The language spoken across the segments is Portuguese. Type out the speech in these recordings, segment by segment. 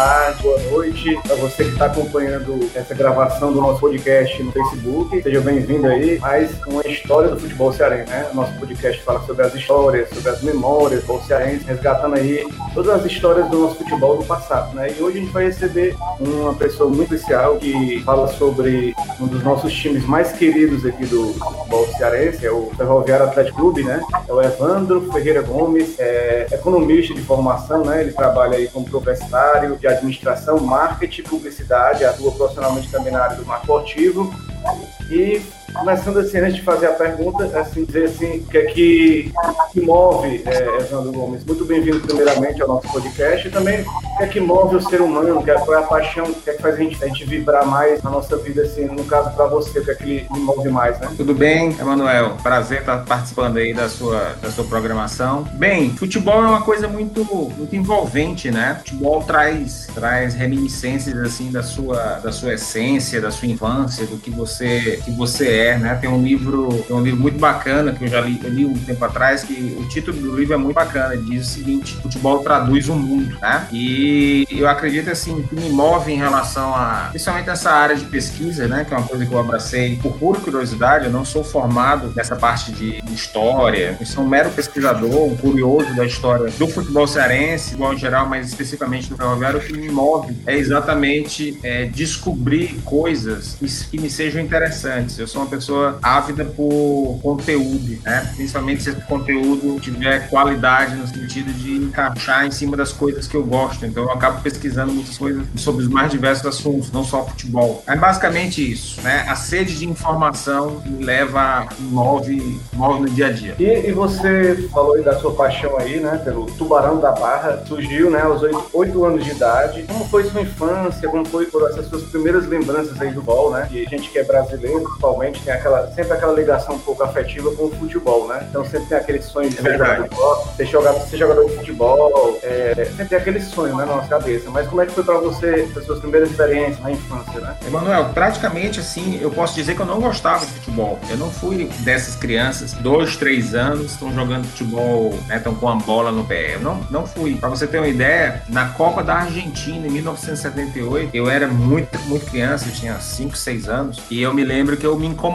tarde, boa noite para você que está acompanhando essa gravação do nosso podcast no Facebook. Seja bem-vindo aí. Mais uma história do futebol cearense, né? Nosso podcast fala sobre as histórias, sobre as memórias do cearense, resgatando aí todas as histórias do nosso futebol do passado, né? E hoje a gente vai receber uma pessoa muito especial que fala sobre um dos nossos times mais queridos aqui do futebol cearense, é o Ferroviário Atlético Clube, né? É o Evandro Ferreira Gomes, é economista de formação, né? Ele trabalha aí como professário de administração, marketing, publicidade, atua profissionalmente também na área do marketing esportivo e começando assim, antes de fazer a pergunta, assim, dizer assim, o que é que, que move é, Evandro Gomes? Muito bem-vindo primeiramente ao nosso podcast e também o que é que move o ser humano, que é, qual é a paixão, o que é que faz a gente, a gente vibrar mais na nossa vida, assim, no caso para você, o que é que lhe move mais, né? Tudo bem, Emanuel? Prazer estar participando aí da sua, da sua programação. Bem, futebol é uma coisa muito, muito envolvente, né? Futebol traz, traz reminiscências, assim, da sua, da sua essência, da sua infância, do que você, que você é né? Tem um livro, tem um livro muito bacana que eu já li, eu li um tempo atrás que o título do livro é muito bacana. Diz o seguinte: futebol traduz o mundo, né? E eu acredito assim que me move em relação a, principalmente essa área de pesquisa, né? Que é uma coisa que eu abracei por pura curiosidade. Eu não sou formado nessa parte de, história. Eu sou um mero pesquisador, um curioso da história do futebol cearense, igual em geral, mas especificamente do ferroviário. O que me move é exatamente é, descobrir coisas que me sejam interessantes. Eu sou uma pessoa ávida por conteúdo, né? Principalmente se esse conteúdo tiver qualidade no sentido de encaixar em cima das coisas que eu gosto. Então eu acabo pesquisando muitas coisas sobre os mais diversos assuntos, não só futebol. É basicamente isso, né? A sede de informação me leva, move, move no dia a dia. E, e você falou aí da sua paixão aí, né? Pelo Tubarão da Barra. Surgiu, né? Aos oito anos de idade. Como foi sua infância? Como foi essas suas primeiras lembranças aí do bol, né? E a gente que é brasileiro, principalmente, tem aquela, sempre aquela ligação um pouco afetiva com o futebol, né? Então sempre tem aquele sonho de ser jogador de ser jogador, ser jogador de futebol, é, sempre tem aquele sonho né, na nossa cabeça. Mas como é que foi para você, as suas primeiras experiências na infância, né? Emanuel, praticamente assim, eu posso dizer que eu não gostava de futebol. Eu não fui dessas crianças, dois, três anos, estão jogando futebol, né, estão com a bola no pé. Eu não, não fui. Para você ter uma ideia, na Copa da Argentina, em 1978, eu era muito, muito criança, eu tinha cinco, seis anos, e eu me lembro que eu me incomodava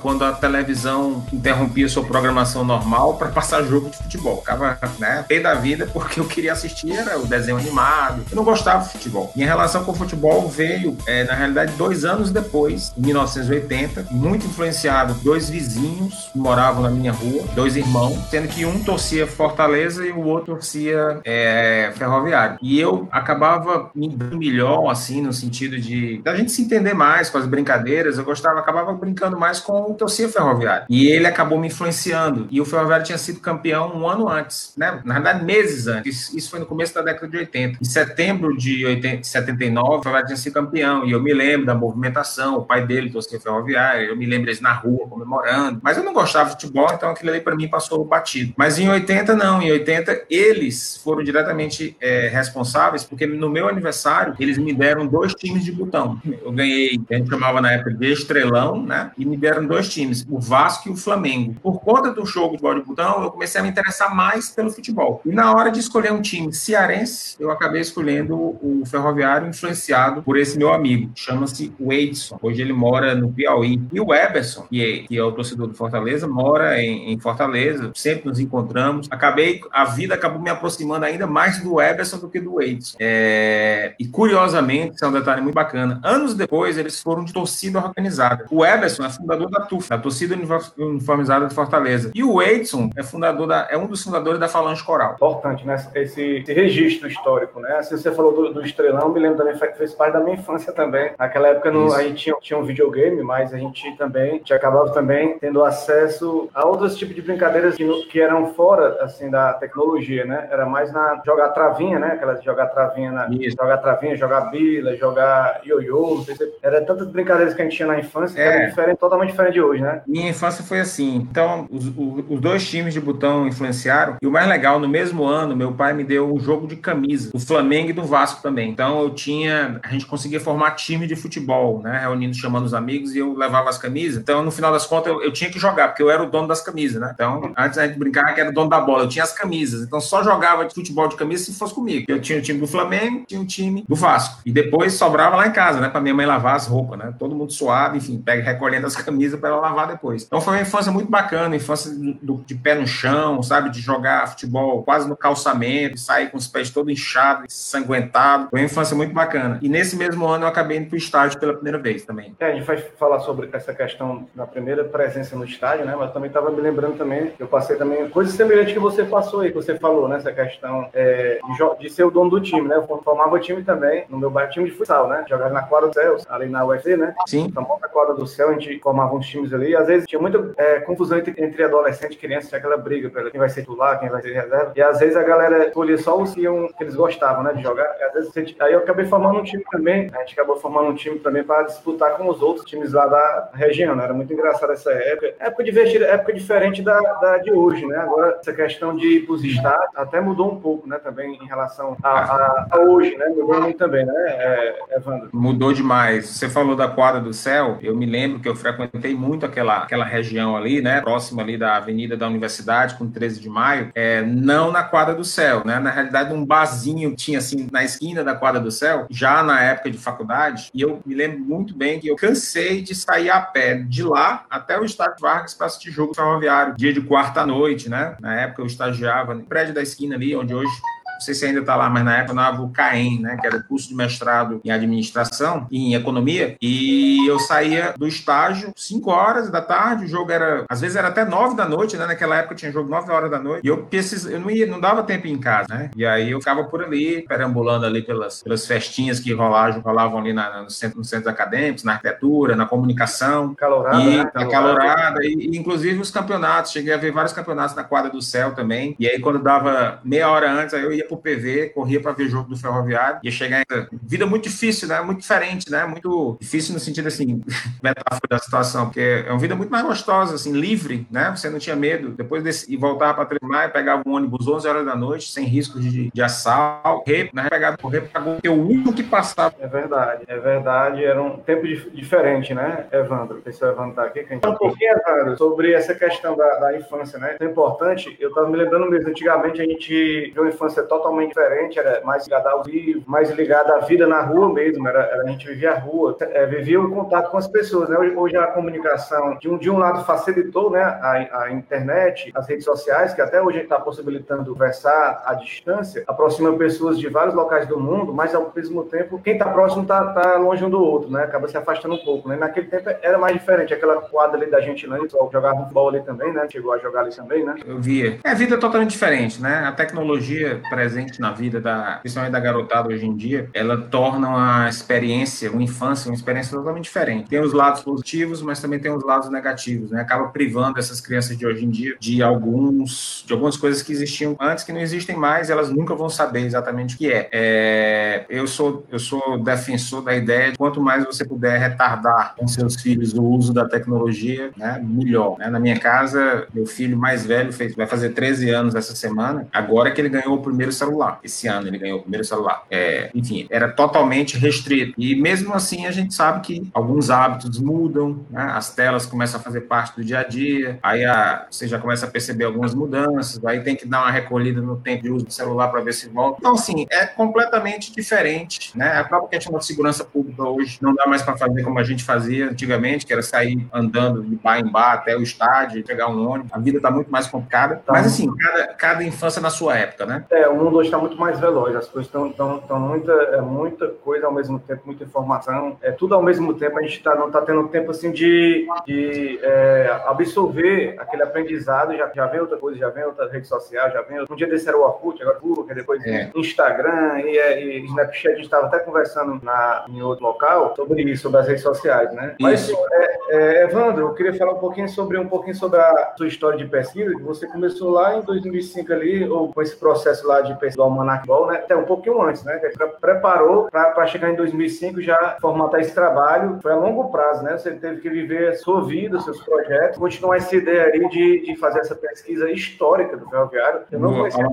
quando a televisão interrompia sua programação normal para passar jogo de futebol. Ficava, né, pé da vida porque eu queria assistir era o desenho animado. Eu não gostava de futebol. Minha relação com o futebol veio, é, na realidade, dois anos depois, em 1980, muito influenciado dois vizinhos que moravam na minha rua, dois irmãos, sendo que um torcia Fortaleza e o outro torcia é, Ferroviário. E eu acabava me dando melhor, assim, no sentido de da gente se entender mais com as brincadeiras. Eu gostava, acabava brincando mais com o torcia Ferroviário. E ele acabou me influenciando. E o Ferroviário tinha sido campeão um ano antes, né? Na verdade, meses antes. Isso foi no começo da década de 80. Em setembro de 80, 79, o Ferroviário tinha sido campeão. E eu me lembro da movimentação, o pai dele torcia Ferroviário. Eu me lembro eles na rua comemorando. Mas eu não gostava de futebol, então aquilo ali para mim passou batido. Mas em 80, não. Em 80, eles foram diretamente é, responsáveis, porque no meu aniversário, eles me deram dois times de botão. Eu ganhei, a gente chamava na época de estrelão, né? E me deram dois times, o Vasco e o Flamengo. Por conta do jogo de bola de botão, eu comecei a me interessar mais pelo futebol. E na hora de escolher um time cearense, eu acabei escolhendo o Ferroviário, influenciado por esse meu amigo. Chama-se Wadeson. Hoje ele mora no Piauí. E o Eberson, que é, que é o torcedor do Fortaleza, mora em, em Fortaleza. Sempre nos encontramos. Acabei, a vida acabou me aproximando ainda mais do Eberson do que do Wadeson. É, e curiosamente, isso é um detalhe muito bacana. Anos depois, eles foram de torcida organizada. O Eberson é fundador da TUF, da torcida uniformizada de Fortaleza. E o Edson é fundador da, é um dos fundadores da Falange Coral. Importante, né? Esse, esse registro histórico, né? Assim, você falou do, do Estrelão, me lembro também, fez parte da minha infância também. Naquela época não, a gente tinha, tinha um videogame, mas a gente também, acabava também tendo acesso a outros tipos de brincadeiras que, que eram fora, assim, da tecnologia, né? Era mais na jogar travinha, né? Aquelas jogar travinha, na, jogar travinha, jogar bila, jogar ioiô, não sei se... Era tantas brincadeiras que a gente tinha na infância que é. era diferente, totalmente diferente de hoje, né? Minha infância foi assim. Então, os, os dois times de botão influenciaram. E o mais legal, no mesmo ano, meu pai me deu um jogo de camisa, do Flamengo e do Vasco também. Então, eu tinha. A gente conseguia formar time de futebol, né? Reunindo, chamando os amigos e eu levava as camisas. Então, no final das contas, eu, eu tinha que jogar, porque eu era o dono das camisas, né? Então, antes a gente brincava que era o dono da bola, eu tinha as camisas. Então, só jogava de futebol de camisa se fosse comigo. Eu tinha o time do Flamengo, tinha o time do Vasco. E depois sobrava lá em casa, né? Pra minha mãe lavar as roupas, né? Todo mundo suado, enfim, pega recolhendo as camisas para ela lavar depois. Então, foi uma infância muito bacana, infância do, de pé no chão, sabe? De jogar futebol quase no calçamento, sair com os pés todo inchados, sanguentado. Foi uma infância muito bacana. E nesse mesmo ano eu acabei indo pro estádio pela primeira vez também. É, a gente vai falar sobre essa questão da primeira presença no estádio, né? Mas também estava me lembrando também, eu passei também coisas semelhantes que você passou aí, que você falou, né? Essa questão é, de, de, ser o dono do time, né? Eu formava o time também, no meu bairro, time de futsal, né? Jogava na quadra do céu, ali na UFC, né? Sim. Na quadra do céu, a gente formava uns times ali, às vezes tinha muita é, confusão entre, entre adolescente e criança, tinha aquela briga pela quem vai ser titular, quem vai ser reserva, e às vezes a galera escolhia só os que, iam, que eles gostavam, né? De jogar, e às vezes aí eu acabei formando um time também, a gente acabou formando um time também para disputar com os outros times lá da região, né? Era muito engraçado essa época. Época divertida, época diferente da, da de hoje, né? Agora, essa questão de ir para os estados até mudou um pouco, né? Também em relação a, a, a hoje, né? Mudou muito também, né, é, Evandro? Mudou demais. Você falou da quadra do céu, eu me lembro que eu frequentei muito aquela, aquela região ali, né? Próxima ali da Avenida da Universidade, com 13 de maio, é, não na quadra do céu, né? Na realidade, um barzinho tinha assim na esquina da quadra do céu, já na época de faculdade, e eu me lembro muito bem que eu cansei de sair a pé de lá até o estádio Vargas para assistir jogo ferroviário, dia de quarta-noite, né? Na época eu estagiava no prédio da esquina ali, onde hoje não sei se ainda está lá, mas na época eu dava o CAEM, né, que era o curso de mestrado em administração e em economia, e eu saía do estágio 5 horas da tarde, o jogo era, às vezes era até 9 da noite, né, naquela época tinha jogo 9 horas da noite, e eu precis, eu não ia, não dava tempo em casa, né, e aí eu ficava por ali, perambulando ali pelas, pelas festinhas que rolavam, rolavam ali na, no centro, nos centros acadêmicos, na arquitetura, na comunicação. Calorada, e, né? Calorada, e, e, inclusive os campeonatos, cheguei a ver vários campeonatos na quadra do céu também, e aí quando dava meia hora antes, aí eu ia pro PV, corria para ver jogo do Ferroviário, ia chegar ainda. Vida muito difícil, né? Muito diferente, né? Muito difícil no sentido assim, metáfora da situação, porque é uma vida muito mais gostosa, assim, livre, né? Você não tinha medo. Depois desse, e voltava para treinar e pegava um ônibus 11 horas da noite, sem risco de, de assalto, correr, né? Pegava, correr para o único que passava. É verdade, é verdade. Era um tempo diferente, né, Evandro? Se o Evandro tá aqui. Que a gente... Um pouquinho, Evandro, sobre essa questão da, da infância, né? É importante. Eu estava me lembrando mesmo, antigamente a gente viu uma infância totalmente diferente, era mais ligada ao vivo, mais ligada à vida na rua mesmo, era, era a gente vivia a rua, é, vivia o contato com as pessoas, né? Hoje, hoje a comunicação, de um, de um lado, facilitou, né, a, a internet, as redes sociais, que até hoje está possibilitando conversar à distância, aproxima pessoas de vários locais do mundo, mas ao mesmo tempo, quem está próximo está tá longe um do outro, né? Acaba se afastando um pouco, né? Naquele tempo era mais diferente, aquela quadra ali da gente lá, jogava futebol ali também, né? Chegou a jogar ali também, né? Eu via. É vida totalmente diferente, né? A tecnologia presente na vida da, principalmente da garotada hoje em dia, ela torna uma experiência, uma infância, uma experiência totalmente diferente. Tem os lados positivos, mas também tem os lados negativos, né? Acaba privando essas crianças de hoje em dia de alguns, de algumas coisas que existiam antes que não existem mais, elas nunca vão saber exatamente o que é. é eu sou eu sou defensor da ideia de quanto mais você puder retardar com seus filhos o uso da tecnologia, né, melhor. Né? Na minha casa, meu filho mais velho fez, vai fazer 13 anos essa semana, agora que ele ganhou o primeiro celular. Esse ano ele ganhou o primeiro celular. É, enfim, era totalmente restrito. E mesmo assim, a gente sabe que alguns hábitos mudam, né? as telas começam a fazer parte do dia a dia, aí a, você já começa a perceber algumas mudanças, aí tem que dar uma recolhida no tempo de uso do celular para ver se volta. Então, assim, é completamente diferente. Né? A própria questão da segurança pública hoje não dá mais para fazer como a gente fazia antigamente, que era sair andando de bar em bar até o estádio, pegar um ônibus. A vida está muito mais complicada. Tá. Mas, assim, cada, cada infância na sua época, né? É, o mundo hoje está muito mais veloz, as coisas estão tão, tão muita, é muita coisa ao mesmo tempo, muita informação, é tudo ao mesmo tempo, a gente tá, não está tendo tempo assim de, de é, absorver aquele aprendizado, já, já vem outra coisa, já vem outra rede social, já vem. Um dia desse era o Orkut, agora Google, depois é. Instagram e, é, e, Snapchat, a gente estava até conversando na, em outro local sobre isso, sobre as redes sociais, né? Isso. Mas, é, é, Evandro, eu queria falar um pouquinho sobre um pouquinho sobre a sua história de pesquisa, que você começou lá em 2005 ali, ou com esse processo lá de do Almanac Ball, né? Até um pouquinho antes, né? Preparou para chegar em 2005 já formatar esse trabalho. Foi a longo prazo, né? Você teve que viver a sua vida, seus projetos, continuar essa ideia aí de, de fazer essa pesquisa histórica do ferroviário. Eu não conhecia.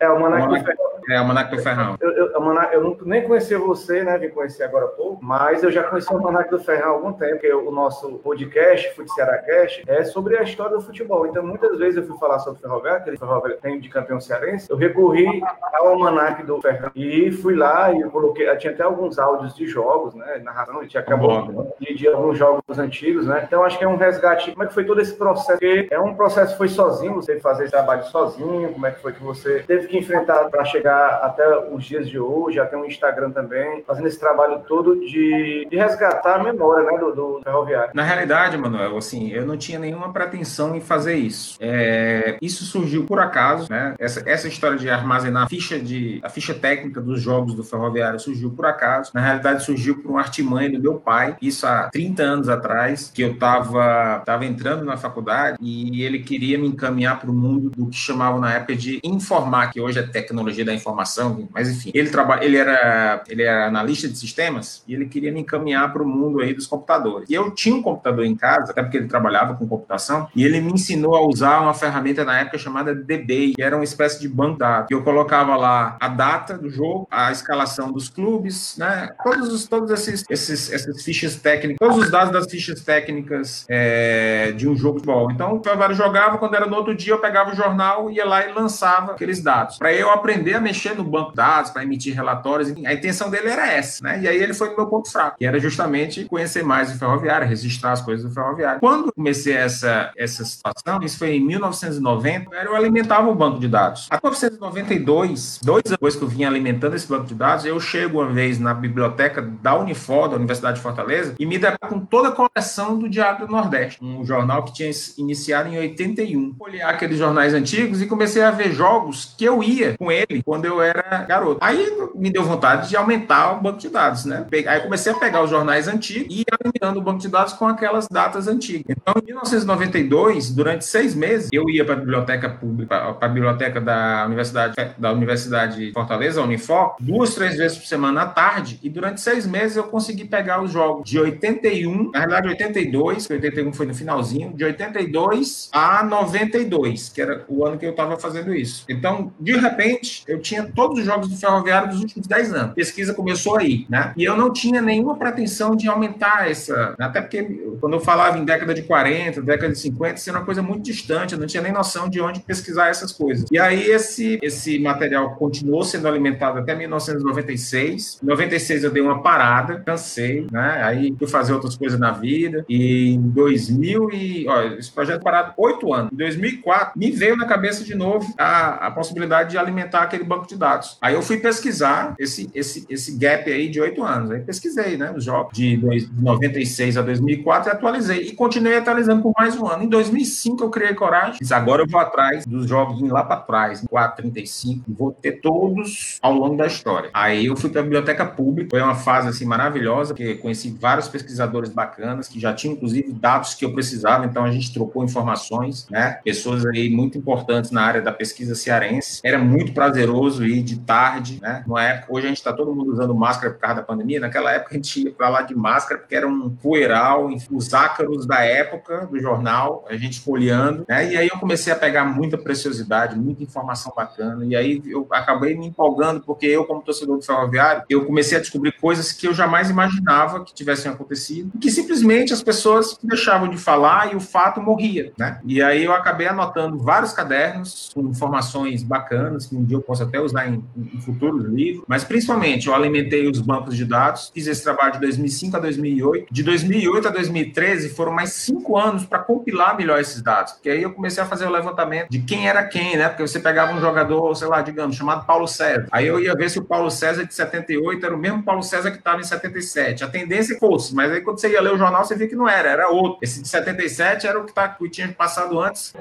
É o Almanac do Ferrão. É o Almanac do Ferrão. Eu, eu, eu nem conhecia você, né? Vim conhecer agora há pouco, mas eu já conheci o Almanac do Ferrão há algum tempo, porque o nosso podcast, Futiciará Cast, é sobre a história do futebol. Então, muitas vezes eu fui falar sobre o ferroviário, aquele ferroviário tem de campeão cearense, eu recorri ao Almanac do Ferrão e fui lá e eu coloquei, tinha até alguns áudios de jogos, né? Narração, a gente acabou de, de alguns jogos antigos, né? Então, acho que é um resgate. Como é que foi todo esse processo? Porque é um processo que foi sozinho, você fazer esse trabalho sozinho, como é que foi que você teve que enfrentar para chegar até os dias de hoje, até um Instagram também, fazendo esse trabalho todo de, de resgatar a memória né, do, do ferroviário. Na realidade, Manuel, assim, eu não tinha nenhuma pretensão em fazer isso. É, isso surgiu por acaso, né? Essa, essa história de armazenar a ficha, de, a ficha técnica dos jogos do ferroviário surgiu por acaso. Na realidade, surgiu por um artimanha do meu pai, isso há 30 anos atrás, que eu estava tava entrando na faculdade e ele queria me encaminhar para o mundo do que chamavam na época de informar, que hoje é tecnologia da informação, mas enfim, ele trabalha, ele era, ele era analista de sistemas e ele queria me encaminhar para o mundo aí dos computadores. E eu tinha um computador em casa, até porque ele trabalhava com computação, e ele me ensinou a usar uma ferramenta na época chamada DBay, que era uma espécie de banco de dados. Eu colocava lá a data do jogo, a escalação dos clubes, né? Todos os, todos esses, esses, essas fichas técnicas, todos os dados das fichas técnicas é, de um jogo de futebol. Então, o Ferroviário jogava, quando era no outro dia, eu pegava o jornal, ia lá e lançava aqueles dados. Para eu aprender a mexer no banco de dados, para emitir relatórios, a intenção dele era essa, né? E aí ele foi no meu ponto fraco, que era justamente conhecer mais o ferroviário, registrar as coisas do ferroviário. Quando comecei essa, essa situação, isso foi em 1990, eu alimentava o banco de dados. A 1990 92, dois anos depois que eu vinha alimentando esse banco de dados, eu chego uma vez na biblioteca da Unifor, da Universidade de Fortaleza, e me deparo com toda a coleção do Diário do Nordeste, um jornal que tinha iniciado em 81. Olhei aqueles jornais antigos e comecei a ver jogos que eu ia com ele quando eu era garoto. Aí me deu vontade de aumentar o banco de dados, né? Aí comecei a pegar os jornais antigos e ia alimentando o banco de dados com aquelas datas antigas. Então, em 1992, durante seis meses, eu ia para a biblioteca pública, para a biblioteca da Universidade da Universidade de Fortaleza, a Unifor, duas, três vezes por semana à tarde, e durante seis meses eu consegui pegar os jogos de 81, na verdade 82, que 81 foi no finalzinho, de 82 a 92, que era o ano que eu estava fazendo isso. Então, de repente, eu tinha todos os jogos do Ferroviário dos últimos 10 anos. A pesquisa começou aí, né? E eu não tinha nenhuma pretensão de aumentar essa, até porque quando eu falava em década de 40, década de 50, isso era uma coisa muito distante, eu não tinha nem noção de onde pesquisar essas coisas. E aí esse, esse material continuou sendo alimentado até 1996. Em 96 eu dei uma parada, cansei, né? Aí fui fazer outras coisas na vida. E em 2000 e... Ó, esse projeto parado oito anos. Em 2004, me veio na cabeça de novo a, a possibilidade de alimentar aquele banco de dados. Aí eu fui pesquisar esse, esse, esse gap aí de oito anos. Aí pesquisei, né? Os jogos de, dois, de 96 a 2004 e atualizei. E continuei atualizando por mais um ano. Em 2005 eu criei coragem. Agora eu vou atrás dos jogos lá para trás, 4, 35. Vou ter todos ao longo da história. Aí eu fui para a biblioteca pública. Foi uma fase assim maravilhosa, que conheci vários pesquisadores bacanas que já tinham inclusive dados que eu precisava. Então a gente trocou informações, né? Pessoas aí muito importantes na área da pesquisa cearense. Era muito prazeroso ir de tarde, né? Numa época, hoje a gente está todo mundo usando máscara por causa da pandemia. Naquela época a gente ia para lá de máscara porque era um poeiral, os ácaros da época do jornal, a gente folheando, né? E aí eu comecei a pegar muita preciosidade, muita informação bacana. E aí eu acabei me empolgando porque eu, como torcedor do ferroviário, eu comecei a descobrir coisas que eu jamais imaginava que tivessem acontecido, que simplesmente as pessoas deixavam de falar e o fato morria, né? E aí eu acabei anotando vários cadernos com informações bacanas, que um dia eu posso até usar em, em futuros livros, mas principalmente eu alimentei os bancos de dados, fiz esse trabalho de 2005 a 2008. De 2008 a 2013 foram mais cinco anos para compilar melhor esses dados, porque aí eu comecei a fazer o levantamento de quem era quem, né? Porque você pegava um jogador, sei lá, digamos, chamado Paulo César. Aí eu ia ver se o Paulo César de 78 era o mesmo Paulo César que estava em 77. A tendência fosse, mas aí quando você ia ler o jornal, você via que não era, era outro. Esse de 77 era o que, tá, que tinha passado antes,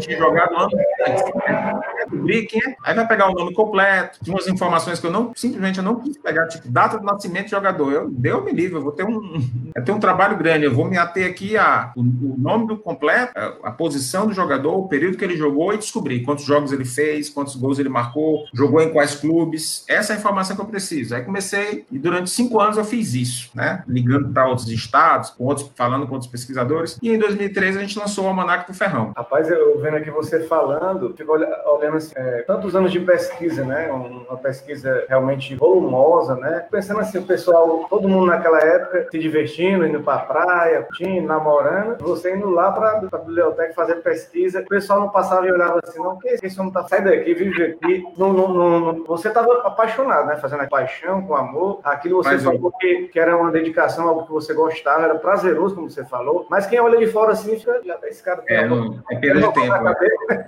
tinha jogado antes. é. Aí vai pegar o nome completo, tinha umas informações que eu não, simplesmente eu não quis pegar, tipo, data de nascimento de jogador. Eu, deu me livre, eu vou ter um, eu tenho um trabalho grande, eu vou me ater aqui a o, o nome do completo, a, a, posição do jogador, o período que ele jogou e descobrir quantos jogos ele fez, quantos gols ele marcou, jogou em quais clubes. Essa é a informação que eu preciso. Aí comecei e durante cinco anos eu fiz isso, né? Ligando para outros estados, com outros, falando com outros pesquisadores. E em 2013 a gente lançou o Almanac do Ferrão. Rapaz, eu vendo aqui você falando, fico olhando assim, é, tantos anos de pesquisa, né? Uma pesquisa realmente volumosa, né? Pensando assim, o pessoal, todo mundo naquela época se divertindo, indo para praia, curtindo, namorando, você indo lá para a biblioteca fazer pesquisa, o pessoal não passava e olhava assim, não, que esse homem tá saindo daqui, vive aqui. Não, não, não, você estava apaixonado, né? Fazendo a paixão, com amor. Aquilo você Mas falou que, que era uma dedicação, algo que você gostava, era prazeroso, como você falou. Mas quem olha de fora assim, fica, esse cara é, não, é perda de tempo. Né?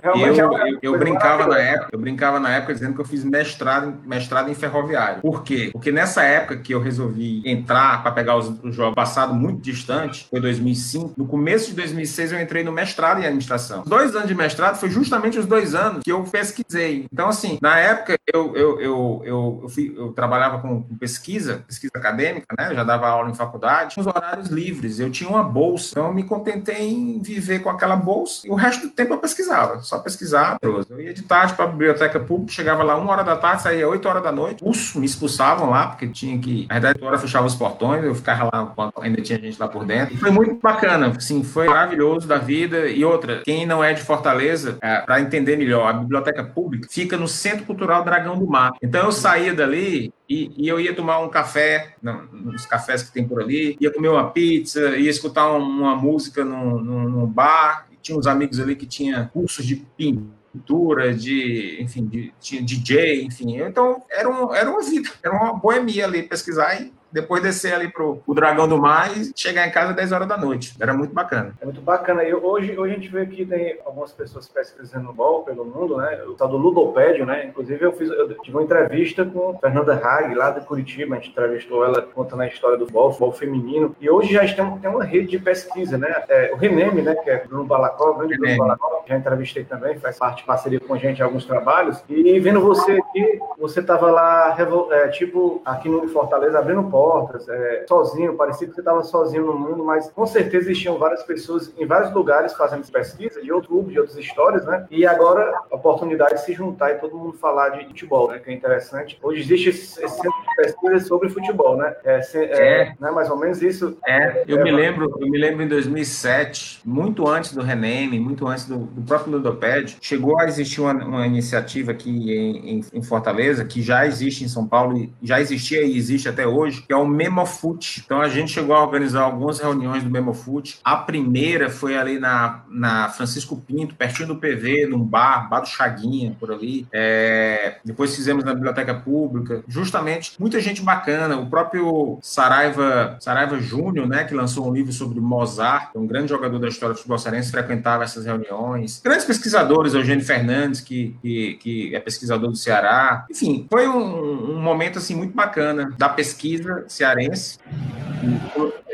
Eu, eu, eu brincava na época, eu brincava na época dizendo que eu fiz mestrado, mestrado em ferroviário. Por quê? Porque nessa época que eu resolvi entrar para pegar os, os jogos passado muito distante, foi 2005, no começo de 2006 eu entrei no mestrado em administração. Dois anos de mestrado foi justamente os dois anos que eu pesquisei. Então, assim, na época eu, eu, eu, eu, eu, fui, eu trabalhava com, pesquisa, pesquisa acadêmica, né? Eu já dava aula em faculdade, os horários livres, eu tinha uma bolsa, então eu me contentei em viver com aquela bolsa e o resto do tempo eu pesquisava, só pesquisar. Eu ia de tarde para a biblioteca pública, chegava lá uma hora da tarde, saía oito horas da noite, me expulsavam lá, porque tinha que. Na verdade, hora fechava os portões, eu ficava lá enquanto ainda tinha gente lá por dentro. E foi muito bacana, assim, foi maravilhoso da vida. E outra, quem não é de Fortaleza, é, para entender melhor, a biblioteca pública fica no Centro Cultural Dragão do Mar. Então eu saía dali e, e, eu ia tomar um café, nos cafés que tem por ali, ia comer uma pizza, ia escutar uma música num, num, bar. Tinha uns amigos ali que tinha cursos de pintura, de, enfim, de, tinha DJ, enfim. Então, era, um, era uma vida, era uma boemia ali, pesquisar e depois descer ali pro o Dragão do Mar e chegar em casa às 10 horas da noite. Era muito bacana. É muito bacana. E hoje, hoje a gente vê que tem algumas pessoas pesquisando bol pelo mundo, né? O tal do Ludopédio, né? Inclusive eu fiz, eu tive uma entrevista com Fernanda Hag, lá de Curitiba, a gente entrevistou ela contando a história do bol, futebol feminino. E hoje já tem, tem uma rede de pesquisa, né? É, o Reneme, né? Que é Bruno Balacó, grande Bruno Balacó, já entrevistei também, faz parte de parceria com a gente em alguns trabalhos. E vendo você aqui, você tava lá, é, tipo, aqui no Fortaleza, abrindo portas, é, sozinho, parecia que você estava sozinho no mundo, mas com certeza existiam várias pessoas em vários lugares fazendo pesquisa, de outro clube, de outras histórias, né? E agora a oportunidade de se juntar e todo mundo falar de futebol, né? Que é interessante. Hoje existe esse, esse centro de pesquisa sobre futebol, né? É, é, é. Né? mais ou menos isso. É, eu me lembro, eu me lembro em 2007, muito antes do Reneme, muito antes do, do próprio Ludoped, chegou a existir uma, uma iniciativa aqui em, em, em Fortaleza, que já existe em São Paulo, já existia e existe até hoje, que é o Memofute. Então a gente chegou a organizar algumas reuniões do Memofute. A primeira foi ali na, na Francisco Pinto, pertinho do PV, num bar, bar do Chaguinha, por ali. É, depois fizemos na Biblioteca Pública. Justamente, muita gente bacana. O próprio Saraiva, Saraiva Júnior, né, que lançou um livro sobre Mozart, um grande jogador da história do futebol cearense, frequentava essas reuniões. Grandes pesquisadores, Eugênio Fernandes, que, que, que é pesquisador do Ceará. Enfim, foi um, um momento assim muito bacana da pesquisa cearense.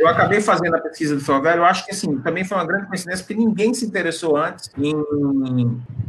Eu acabei fazendo a pesquisa do Ferroviário, eu acho que assim, também foi uma grande coincidência, porque ninguém se interessou antes em,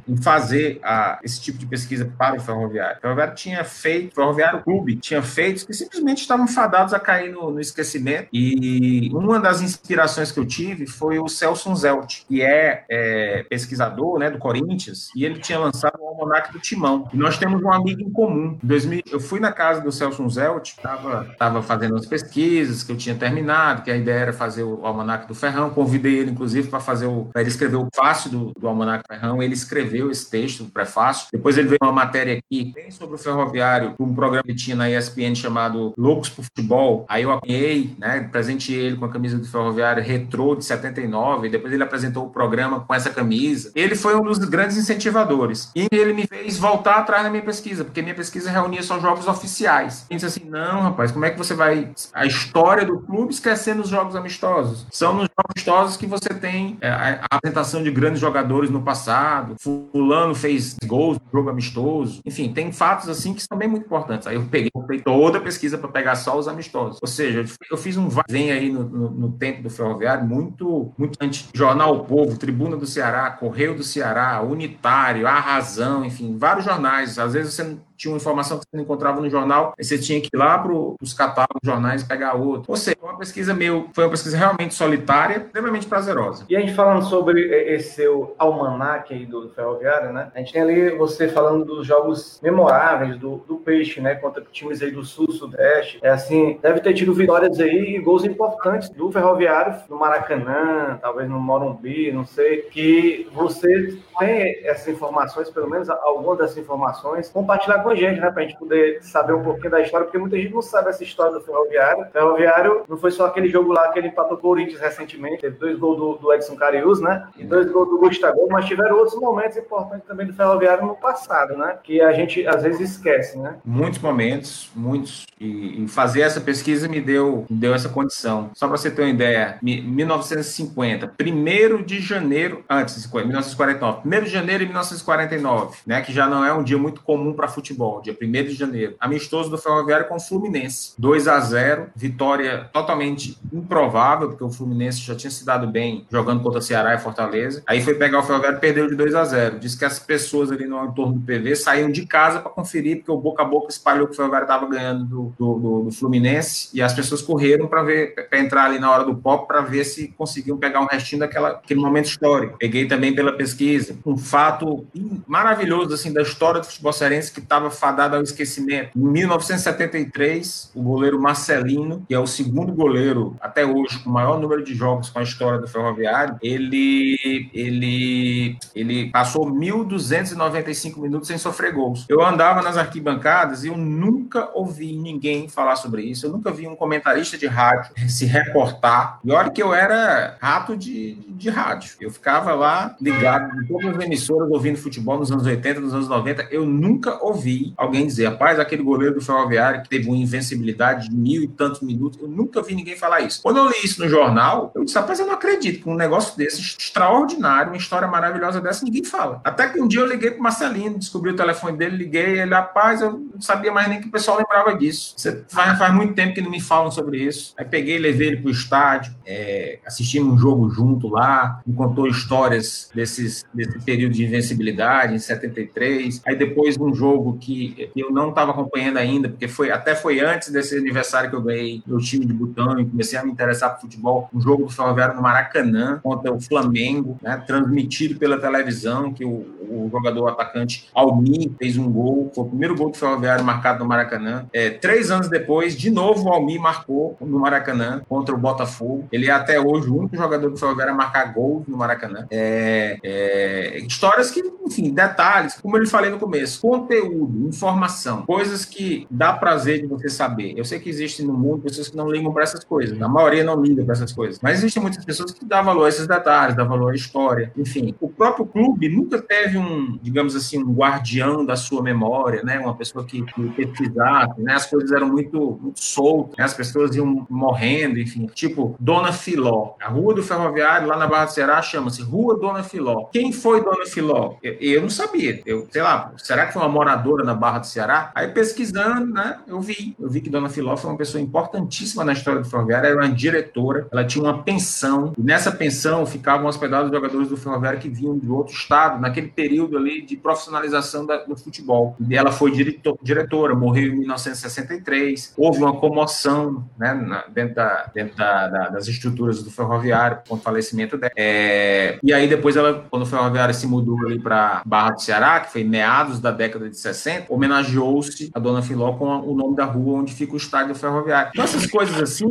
em fazer a, esse tipo de pesquisa para o Ferroviário. O Ferroviário tinha feito, o Ferroviário Clube tinha feito que simplesmente estavam fadados a cair no, no, esquecimento. E uma das inspirações que eu tive foi o Celso Zelt, que é, é pesquisador né, do Corinthians, e ele tinha lançado o Almanac do Timão. E nós temos um amigo em comum. Em 2000, eu fui na casa do Celso Zelt, estava tava fazendo as pesquisas que eu tinha terminado, que a ideia era fazer o Almanac do Ferrão. Convidei ele, inclusive, para fazer o. Pra ele escrever o fácil do, do Almanac Ferrão. Ele escreveu esse texto, o prefácio. Depois ele veio uma matéria aqui, bem sobre o ferroviário, um programa que tinha na ESPN chamado Loucos por Futebol. Aí eu apanhei, né? Presenteei ele com a camisa do ferroviário retrô de 79. Depois ele apresentou o programa com essa camisa. Ele foi um dos grandes incentivadores. E ele me fez voltar atrás na minha pesquisa, porque minha pesquisa reunia só jogos oficiais. Ele disse assim: não, rapaz, como é que você vai. A história do clube esquecer ser nos jogos amistosos. São nos jogos amistosos que você tem é, a apresentação de grandes jogadores no passado, fulano fez gols no jogo amistoso, enfim, tem fatos assim que são bem muito importantes. Aí eu peguei toda a pesquisa para pegar só os amistosos. Ou seja, eu fiz um vem aí no, no, no, tempo do ferroviário muito, muito antes. Jornal o Povo, Tribuna do Ceará, Correio do Ceará, Unitário, A Razão, enfim, vários jornais. Às vezes você tinha uma informação que você não encontrava no jornal, você tinha que ir lá para os catálogos, jornais pegar outro. Ou seja, uma pesquisa meio, foi uma pesquisa realmente solitária, extremamente prazerosa. E a gente falando sobre esse seu almanac aí do ferroviário, né? A gente tem ali você falando dos jogos memoráveis do, do Peixe, né? Contra times aí do Sul, Sudeste. É assim, deve ter tido vitórias aí e gols importantes do ferroviário no Maracanã, talvez no Morumbi, não sei, que você tem essas informações, pelo menos algumas dessas informações, compartilhar com a gente, né? Pra gente poder saber um pouquinho da história, porque muita gente não sabe essa história do Ferroviário. O Ferroviário não foi só aquele jogo lá que ele empatou o Corinthians recentemente, teve dois gols do, do Edson Carius, né? E dois gols do Gustavo, mas tiveram outros momentos importantes também do Ferroviário no passado, né? Que a gente às vezes esquece, né? Muitos momentos, muitos. E, e fazer essa pesquisa me deu, me deu essa condição. Só para você ter uma ideia, 1950, 1 de janeiro, antes de 1949, 1 de janeiro de 1949, né? Que já não é um dia muito comum para futebol futebol, dia 1 de janeiro. Amistoso do Ferroviário com o Fluminense. 2 a 0 vitória totalmente improvável, porque o Fluminense já tinha se dado bem jogando contra Ceará e Fortaleza. Aí foi pegar o Ferroviário e perdeu de 2 a 0 Diz que as pessoas ali no entorno do PV saíram de casa para conferir, porque o boca a boca espalhou que o Ferroviário estava ganhando do, do, do, do, Fluminense, e as pessoas correram para ver, para entrar ali na hora do pop, para ver se conseguiam pegar um restinho daquela, aquele momento histórico. Peguei também pela pesquisa um fato maravilhoso assim da história do futebol cearense que estava fadado ao esquecimento. Em 1973, o goleiro Marcelino, que é o segundo goleiro até hoje com o maior número de jogos com a história do Ferroviário, ele ele ele passou 1.295 minutos sem sofrer gols. Eu andava nas arquibancadas e eu nunca ouvi ninguém falar sobre isso. Eu nunca vi um comentarista de rádio se reportar. E olha que eu era rato de, de rádio. Eu ficava lá ligado em todas as emissoras ouvindo futebol nos anos 80, nos anos 90. Eu nunca ouvi ouvi alguém dizer, rapaz, aquele goleiro do Ferroviário que teve uma invencibilidade de mil e tantos minutos, eu nunca vi ninguém falar isso. Quando eu li isso no jornal, eu disse, rapaz, eu não acredito que um negócio desse, extraordinário, uma história maravilhosa dessa, ninguém fala. Até que um dia eu liguei pro Marcelino, descobri o telefone dele, liguei, ele, rapaz, eu não sabia mais nem que o pessoal lembrava disso. Você faz, faz muito tempo que não me falam sobre isso. Aí peguei, levei ele pro estádio, é, assistimos um jogo junto lá, me contou histórias desses, desse período de invencibilidade, em 73. Aí depois um jogo que eu não estava acompanhando ainda, porque foi até foi antes desse aniversário que eu ganhei meu time de botão e comecei a me interessar por futebol. Um jogo do Ferroviário no Maracanã contra o Flamengo, né, transmitido pela televisão, que o, o jogador atacante Almir fez um gol, foi o primeiro gol do Ferroviário marcado no Maracanã. É, três anos depois, de novo o Almir marcou no Maracanã contra o Botafogo. Ele é até hoje o único jogador do Ferroviário a marcar gol no Maracanã. É, é, histórias que, enfim, detalhes, como eu falei no começo, conteúdo, informação, coisas que dá prazer de você saber. Eu sei que existem no mundo pessoas que não ligam para essas coisas, a maioria não liga para essas coisas, mas existem muitas pessoas que dão valor a esses detalhes, dão valor à história. Enfim, o próprio clube nunca teve um, digamos assim, um guardião da sua memória, né? Uma pessoa que, que pesquisasse, né? As coisas eram muito, muito soltas, né? as pessoas iam morrendo, enfim. Tipo, Dona Filó. A rua do Ferroviário, lá na Barra do Ceará, chama-se Rua Dona Filó. Quem foi Dona Filó? Eu, eu não sabia. Eu, sei lá, será que foi uma moradora na Barra do Ceará. Aí pesquisando, né, eu vi, eu vi que Dona Filó foi uma pessoa importantíssima na história do Ferroviário, era uma diretora, ela tinha uma pensão, e nessa pensão ficavam hospedados jogadores do Ferroviário que vinham de outro estado, naquele período ali de profissionalização da, do futebol. E ela foi diretor, diretora, morreu em 1963, houve uma comoção, né, na, dentro, da, dentro da, da, das estruturas do Ferroviário com o falecimento dela. É, e aí depois ela, quando o Ferroviário se mudou ali para Barra do Ceará, que foi meados da década de 60, 60, homenageou-se a Dona Filó com o nome da rua onde fica o estádio ferroviário. Então, essas coisas assim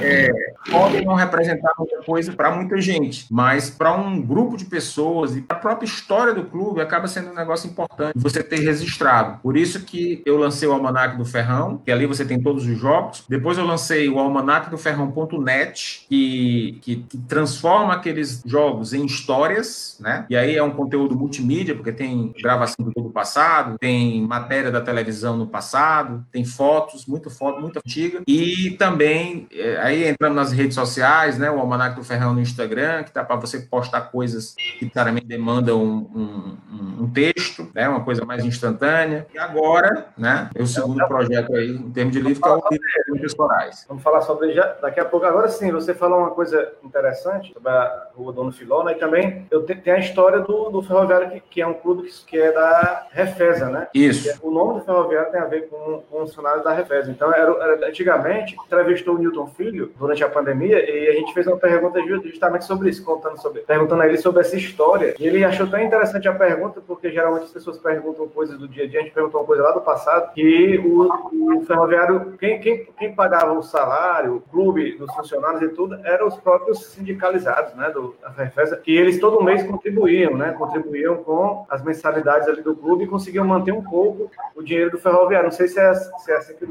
é, podem não representar muita coisa para muita gente, mas para um grupo de pessoas e para a própria história do clube acaba sendo um negócio importante você ter registrado. Por isso que eu lancei o Almanac do Ferrão, que ali você tem todos os jogos. Depois eu lancei o Almanac do Ferrão.net, que, que, que transforma aqueles jogos em histórias, né? E aí é um conteúdo multimídia, porque tem gravação do do passado, tem matéria da televisão no passado, tem fotos, muito foto, muito antiga. E também, é, aí entramos nas redes sociais, né? O Almanac do Ferrão no Instagram, que dá para você postar coisas que claramente demandam um, um, um, texto, né? Uma coisa mais instantânea. E agora, né? É o segundo projeto aí, em termos de livro, que é o livro de Corais. Vamos falar sobre já daqui a pouco. Agora sim, você falou uma coisa interessante sobre a Rua Dono Filó, né? E também eu tenho a história do, do Ferroviário, que, que, é um clube que, que é da Refesa, né? Isso. O nome do Ferroviário tem a ver com, com o funcionário da Refesa. Então, era, era, antigamente, entrevistou o Newton Filho durante a pandemia e a gente fez uma pergunta justamente sobre isso, contando sobre, perguntando a ele sobre essa história. E ele achou tão interessante a pergunta, porque geralmente as pessoas perguntam coisas do dia a dia, a gente perguntou uma coisa lá do passado, que o, o ferroviário, quem, quem, quem pagava o salário, o clube dos funcionários e tudo, eram os próprios sindicalizados, né, do, da Refesa, que eles todo mês contribuíam, né, contribuíam com as mensalidades ali do clube e conseguiam manter um pouco o dinheiro do ferroviário. Não sei se é, se é assim que...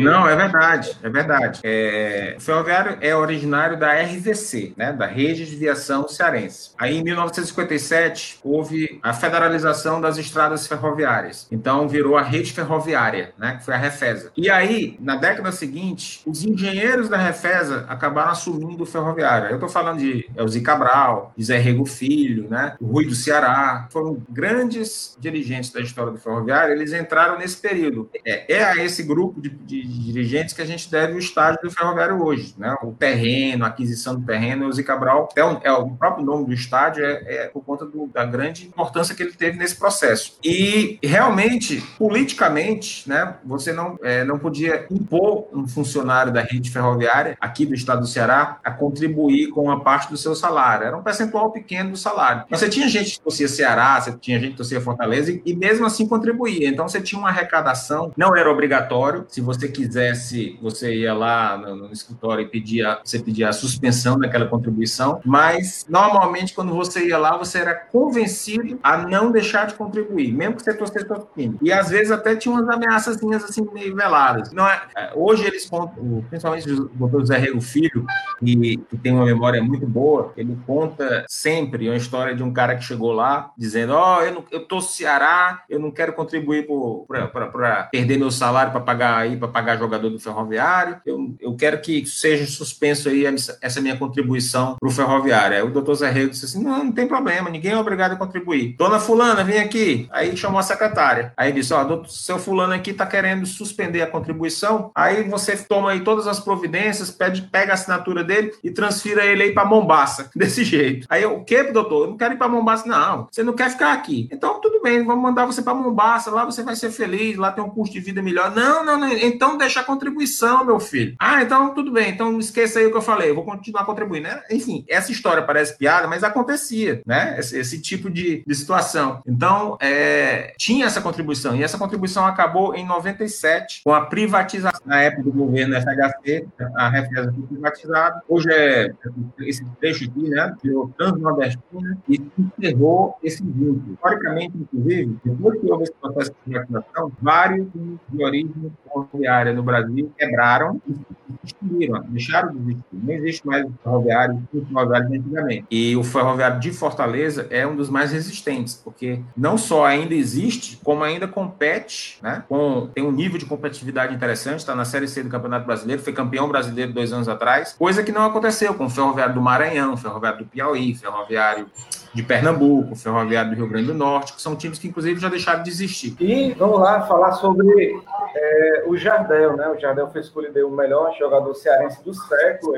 Não, é verdade, é verdade. É, o ferroviário é originário da RVC, né, da Rede de Viação Cearense. Aí, em 1957, houve a federalização das estradas ferroviárias. Então, virou a rede ferroviária, né, que foi a Refesa. E aí, na década seguinte, os engenheiros da Refesa acabaram assumindo o ferroviário. Eu estou falando de Elzi Cabral, de Zé Rego Filho, né, o Rui do Ceará. Foram grandes dirigentes da história do ferroviário, eles entraram nesse período. É, é a esse grupo de, de, dirigentes que a gente deve o estágio do ferroviário hoje, né? O terreno, a aquisição do terreno, Elzi Cabral, é, é, o próprio nome do estádio é, é por conta do, da grande importância que ele teve nesse processo. E realmente, politicamente, né, você não, é, não podia impor um funcionário da rede ferroviária aqui do estado do Ceará a contribuir com uma parte do seu salário. Era um percentual pequeno do salário. Você tinha gente que torcia Ceará, você tinha gente que torcia Fortaleza e, e mesmo assim contribuía. Então você tinha uma arrecadação, não era obrigatório. Se você quisesse, você ia lá no, no escritório e pedia, você pedia a suspensão daquela contribuição, mas normalmente quando você ia lá, você era convencido a não deixar de contribuir, mesmo que você torcesse para time. E às vezes até tinha umas ameaças assim meio veladas. Não é, é hoje eles contam, principalmente o doutor Zé Rego Filho, que, que, tem uma memória muito boa, ele conta sempre uma história de um cara que chegou lá dizendo: Ó, oh, eu, não, eu tô Ceará, eu não quero contribuir para perder meu salário para pagar aí, para pagar jogador do ferroviário, eu, eu quero que seja suspenso aí essa minha contribuição para o ferroviário. Aí o doutor Zé Rego disse assim: não, não tem problema, ninguém é obrigado a contribuir. Dona Fulana, vem aqui. Aí chamou a secretária. Aí disse: Ó, oh, seu Fulano aqui está querendo suspender a contribuição, aí você toma aí todas as providências, pede, pega a assinatura dele e transfira ele aí para Mombaça, desse jeito. Aí eu, o que, doutor? Eu não quero ir para Mombaça, não. Você não quer ficar aqui. Então, tudo bem, vamos mandar você para Mombaça, lá você vai ser feliz, lá tem um custo de vida melhor. Não, não, não. Então deixa a contribuição, meu filho. Ah, então tudo bem. Então esqueça aí o que eu falei, eu vou continuar contribuindo. Né? Enfim, essa história parece piada, mas acontecia, né? Esse, esse tipo de, de situação. Então, é, tinha essa contribuição, e essa contribuição acabou em 97, com a privatização, na época do governo FHC, a Refesa foi privatizada. Hoje é esse trecho aqui, né? Virou Transnordestina e se encerrou esse vínculo. Historicamente, inclusive, depois que houve esse processo de privatização, vários de origem ferroviária no Brasil quebraram e extinguiram, deixaram de existir. Não existe mais ferroviário, o ferroviário de antigamente. E o ferroviário de Fortaleza é um dos mais resistentes, porque não só ainda existe, como ainda compete, né? Com, tem um nível de competitividade interessante, está na Série C do Campeonato Brasileiro, foi campeão brasileiro dois anos atrás, coisa que não aconteceu com o ferroviário do Maranhão, ferroviário do Piauí, ferroviário de Pernambuco, Ferroviário do Rio Grande do Norte, que são times que, inclusive, já deixaram de existir. E vamos lá falar sobre é, o Jardel, né? O Jardel foi escolhido o melhor jogador cearense do século,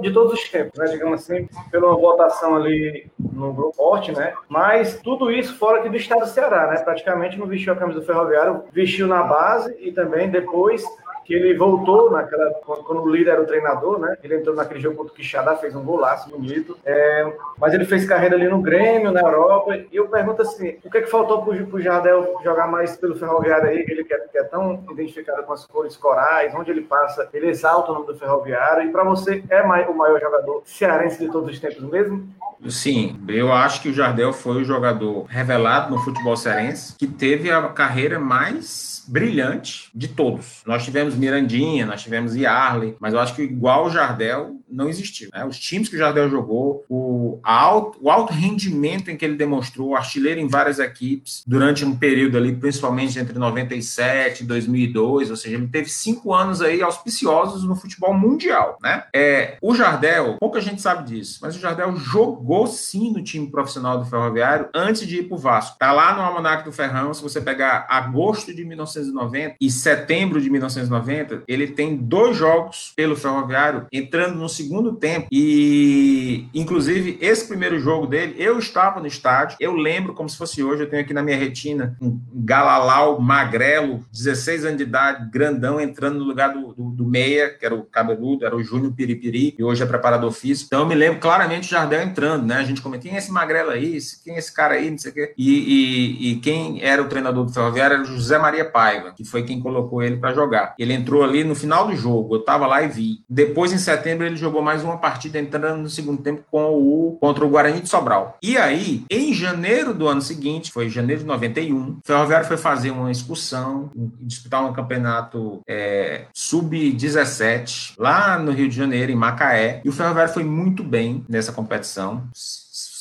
de todos os tempos, né? Digamos assim, pela votação ali no grupo forte, né? Mas tudo isso fora aqui do estado do Ceará, né? Praticamente não vestiu a camisa do Ferroviário, vestiu na base e também depois que ele voltou naquela quando o líder era o treinador, né? Ele entrou naquele jogo contra o Quixadá, fez um golaço bonito. É, mas ele fez carreira ali no Grêmio, na Europa. E eu pergunto assim: o que, é que faltou para o Jardel jogar mais pelo Ferroviário aí? Ele que é, que é, tão identificado com as cores corais, onde ele passa, ele exalta o nome do Ferroviário. E para você, é o maior jogador cearense de todos os tempos mesmo? Sim, eu acho que o Jardel foi o jogador revelado no futebol cearense que teve a carreira mais brilhante de todos. Nós tivemos Mirandinha, nós tivemos Yarley, mas eu acho que igual o Jardel não existiu. Né? Os times que o Jardel jogou, o alto, o alto rendimento em que ele demonstrou, artilheiro em várias equipes, durante um período ali, principalmente entre 97 e 2002, ou seja, ele teve cinco anos aí auspiciosos no futebol mundial. Né? É, o Jardel, pouca gente sabe disso, mas o Jardel jogou sim no time profissional do Ferroviário antes de ir para o Vasco. Tá lá no Almanac do Ferrão, se você pegar agosto de 19 1990 e setembro de 1990, ele tem dois jogos pelo Ferroviário entrando no segundo tempo. E, inclusive, esse primeiro jogo dele, eu estava no estádio, eu lembro como se fosse hoje, eu tenho aqui na minha retina um Galalau magrelo, 16 anos de idade, grandão, entrando no lugar do, do, do meia, que era o cabeludo, era o Júnior Piripiri, e hoje é preparador físico. Então, eu me lembro claramente o Jardel entrando, né? A gente comentou, quem é esse magrelo aí? Quem é esse cara aí? Não sei o quê. E, e, e quem era o treinador do Ferroviário era o José Maria Paiva, que foi quem colocou ele para jogar. Ele entrou ali no final do jogo, eu estava lá e vi. Depois, em setembro, ele jogou mais uma partida entrando no segundo tempo com o contra o Guarani de Sobral. E aí, em janeiro do ano seguinte, foi janeiro de 91, o Ferroviário foi fazer uma excursão, disputar um campeonato é, sub-17 lá no Rio de Janeiro, em Macaé. E o Ferroviário foi muito bem nessa competição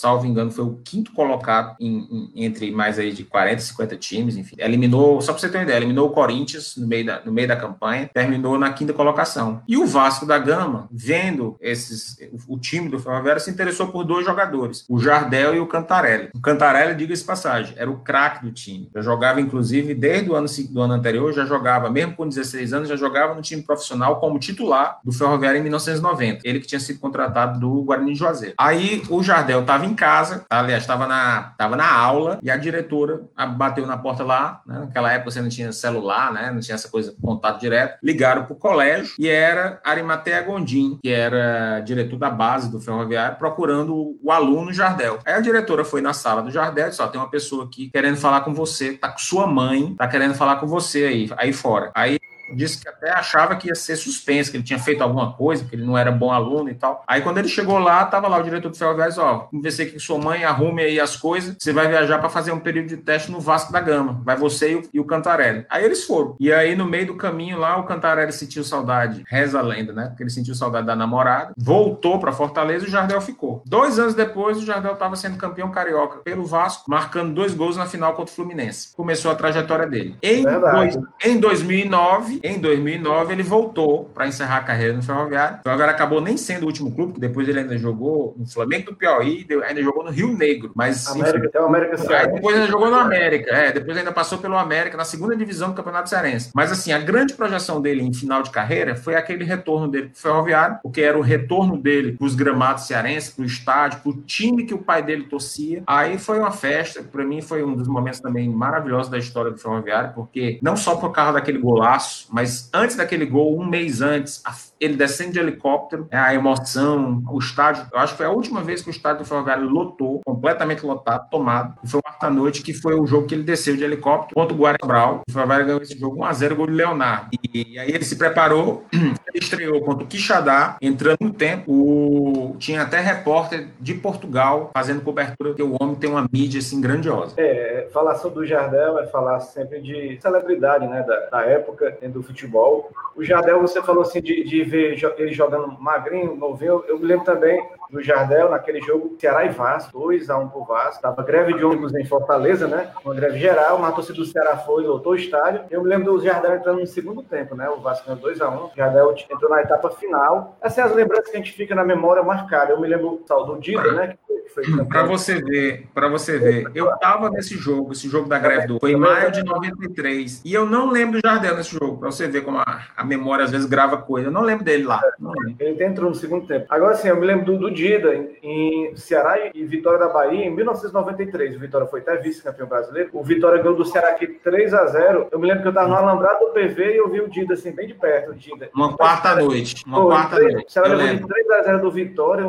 salvo engano, foi o quinto colocado em, em, entre mais aí de 40, 50 times, enfim. Eliminou, só para você ter uma ideia, eliminou o Corinthians no meio, da, no meio da campanha, terminou na quinta colocação. E o Vasco da Gama, vendo esses, o, o time do Ferroviário, se interessou por dois jogadores, o Jardel e o Cantarelli. O Cantarelli, diga-se passagem, era o craque do time. Já jogava, inclusive, desde o ano, do ano anterior, já jogava, mesmo com 16 anos, já jogava no time profissional como titular do Ferroviário em 1990. Ele que tinha sido contratado do Guarani de Juazeiro. Aí o Jardel estava em casa, aliás, estava na, tava na aula e a diretora bateu na porta lá, né? naquela época você não tinha celular, né? não tinha essa coisa, contato direto, ligaram para o colégio e era Arimatea Gondim, que era diretor da base do ferroviário, procurando o aluno Jardel. Aí a diretora foi na sala do Jardel e disse, ó, tem uma pessoa aqui querendo falar com você, tá com sua mãe, tá querendo falar com você aí, aí fora. Aí disse que até achava que ia ser suspenso, que ele tinha feito alguma coisa, que ele não era bom aluno e tal. Aí quando ele chegou lá, tava lá o diretor do Ferroviário, ó, conversei com sua mãe, arrume aí as coisas, você vai viajar para fazer um período de teste no Vasco da Gama. Vai você e o, e o, Cantarelli. Aí eles foram. E aí no meio do caminho lá, o Cantarelli sentiu saudade, reza a lenda, né? Porque ele sentiu saudade da namorada, voltou para Fortaleza e o Jardel ficou. Dois anos depois, o Jardel estava sendo campeão carioca pelo Vasco, marcando dois gols na final contra o Fluminense. Começou a trajetória dele. Em, dois, em 2009, em 2009 ele voltou para encerrar a carreira no Ferroviário. O Ferroviário acabou nem sendo o último clube, porque depois ele ainda jogou no Flamengo do Piauí, ainda jogou no Rio Negro. Mas América, enfim, o América Cearense. Depois ainda jogou no América, é, depois ainda passou pelo América na segunda divisão do Campeonato Cearense. Mas assim, a grande projeção dele em final de carreira foi aquele retorno dele para o Ferroviário, porque era o retorno dele para os gramados cearenses, para o estádio, para o time que o pai dele torcia. Aí foi uma festa, para mim foi um dos momentos também maravilhosos da história do Ferroviário, porque não só por causa daquele golaço, mas antes daquele gol, um mês antes, ele descendo de helicóptero, é a emoção, o estádio. Eu acho que foi a última vez que o estádio do Ferroviário lotou, completamente lotado, tomado. Foi quarta-noite que foi o jogo que ele desceu de helicóptero contra o Guarabral. O Ferroviário ganhou esse jogo 1x0, gol de Leonardo. E, e, aí ele se preparou, ele estreou contra o Quixadá, entrando no tempo. O... Tinha até repórter de Portugal fazendo cobertura, porque o homem tem uma mídia assim grandiosa. É, falar sobre o Jardel é falar sempre de celebridade, né, da, da época do futebol. O Jardel, você falou assim de, de ver ele jogando magrinho, novinho. Eu me lembro também do Jardel naquele jogo Ceará e Vasco, 2x1 pro Vasco. Tava greve de ônibus em Fortaleza, né? Uma greve geral, uma torcida do Ceará foi lotou o estádio. Eu me lembro do Jardel entrando no segundo tempo, né? O Vasco ganhou 2x1. O Jardel entrou na etapa final. Essas são as lembranças que a gente fica na memória marcada. Eu me lembro do Dida, né? Para você ver, para você ver, eu tava nesse jogo, esse jogo da greve do foi em maio de 93, e eu não lembro do Jardel nesse jogo, para você ver como a, a, memória às vezes grava coisa. Eu não lembro dele lá. Ele entrou no segundo tempo. Agora sim, eu me lembro do, do Dida em, em Ceará e Vitória da Bahia em 1993. O Vitória foi até vice-campeão brasileiro. O Vitória ganhou do Ceará aqui 3 a 0. Eu me lembro que eu tava no alambrado do PV e eu vi o Dida assim bem de perto, o Dida. Uma quarta noite, uma quarta noite. O Ceará ganhou 3 a 0 do Vitória,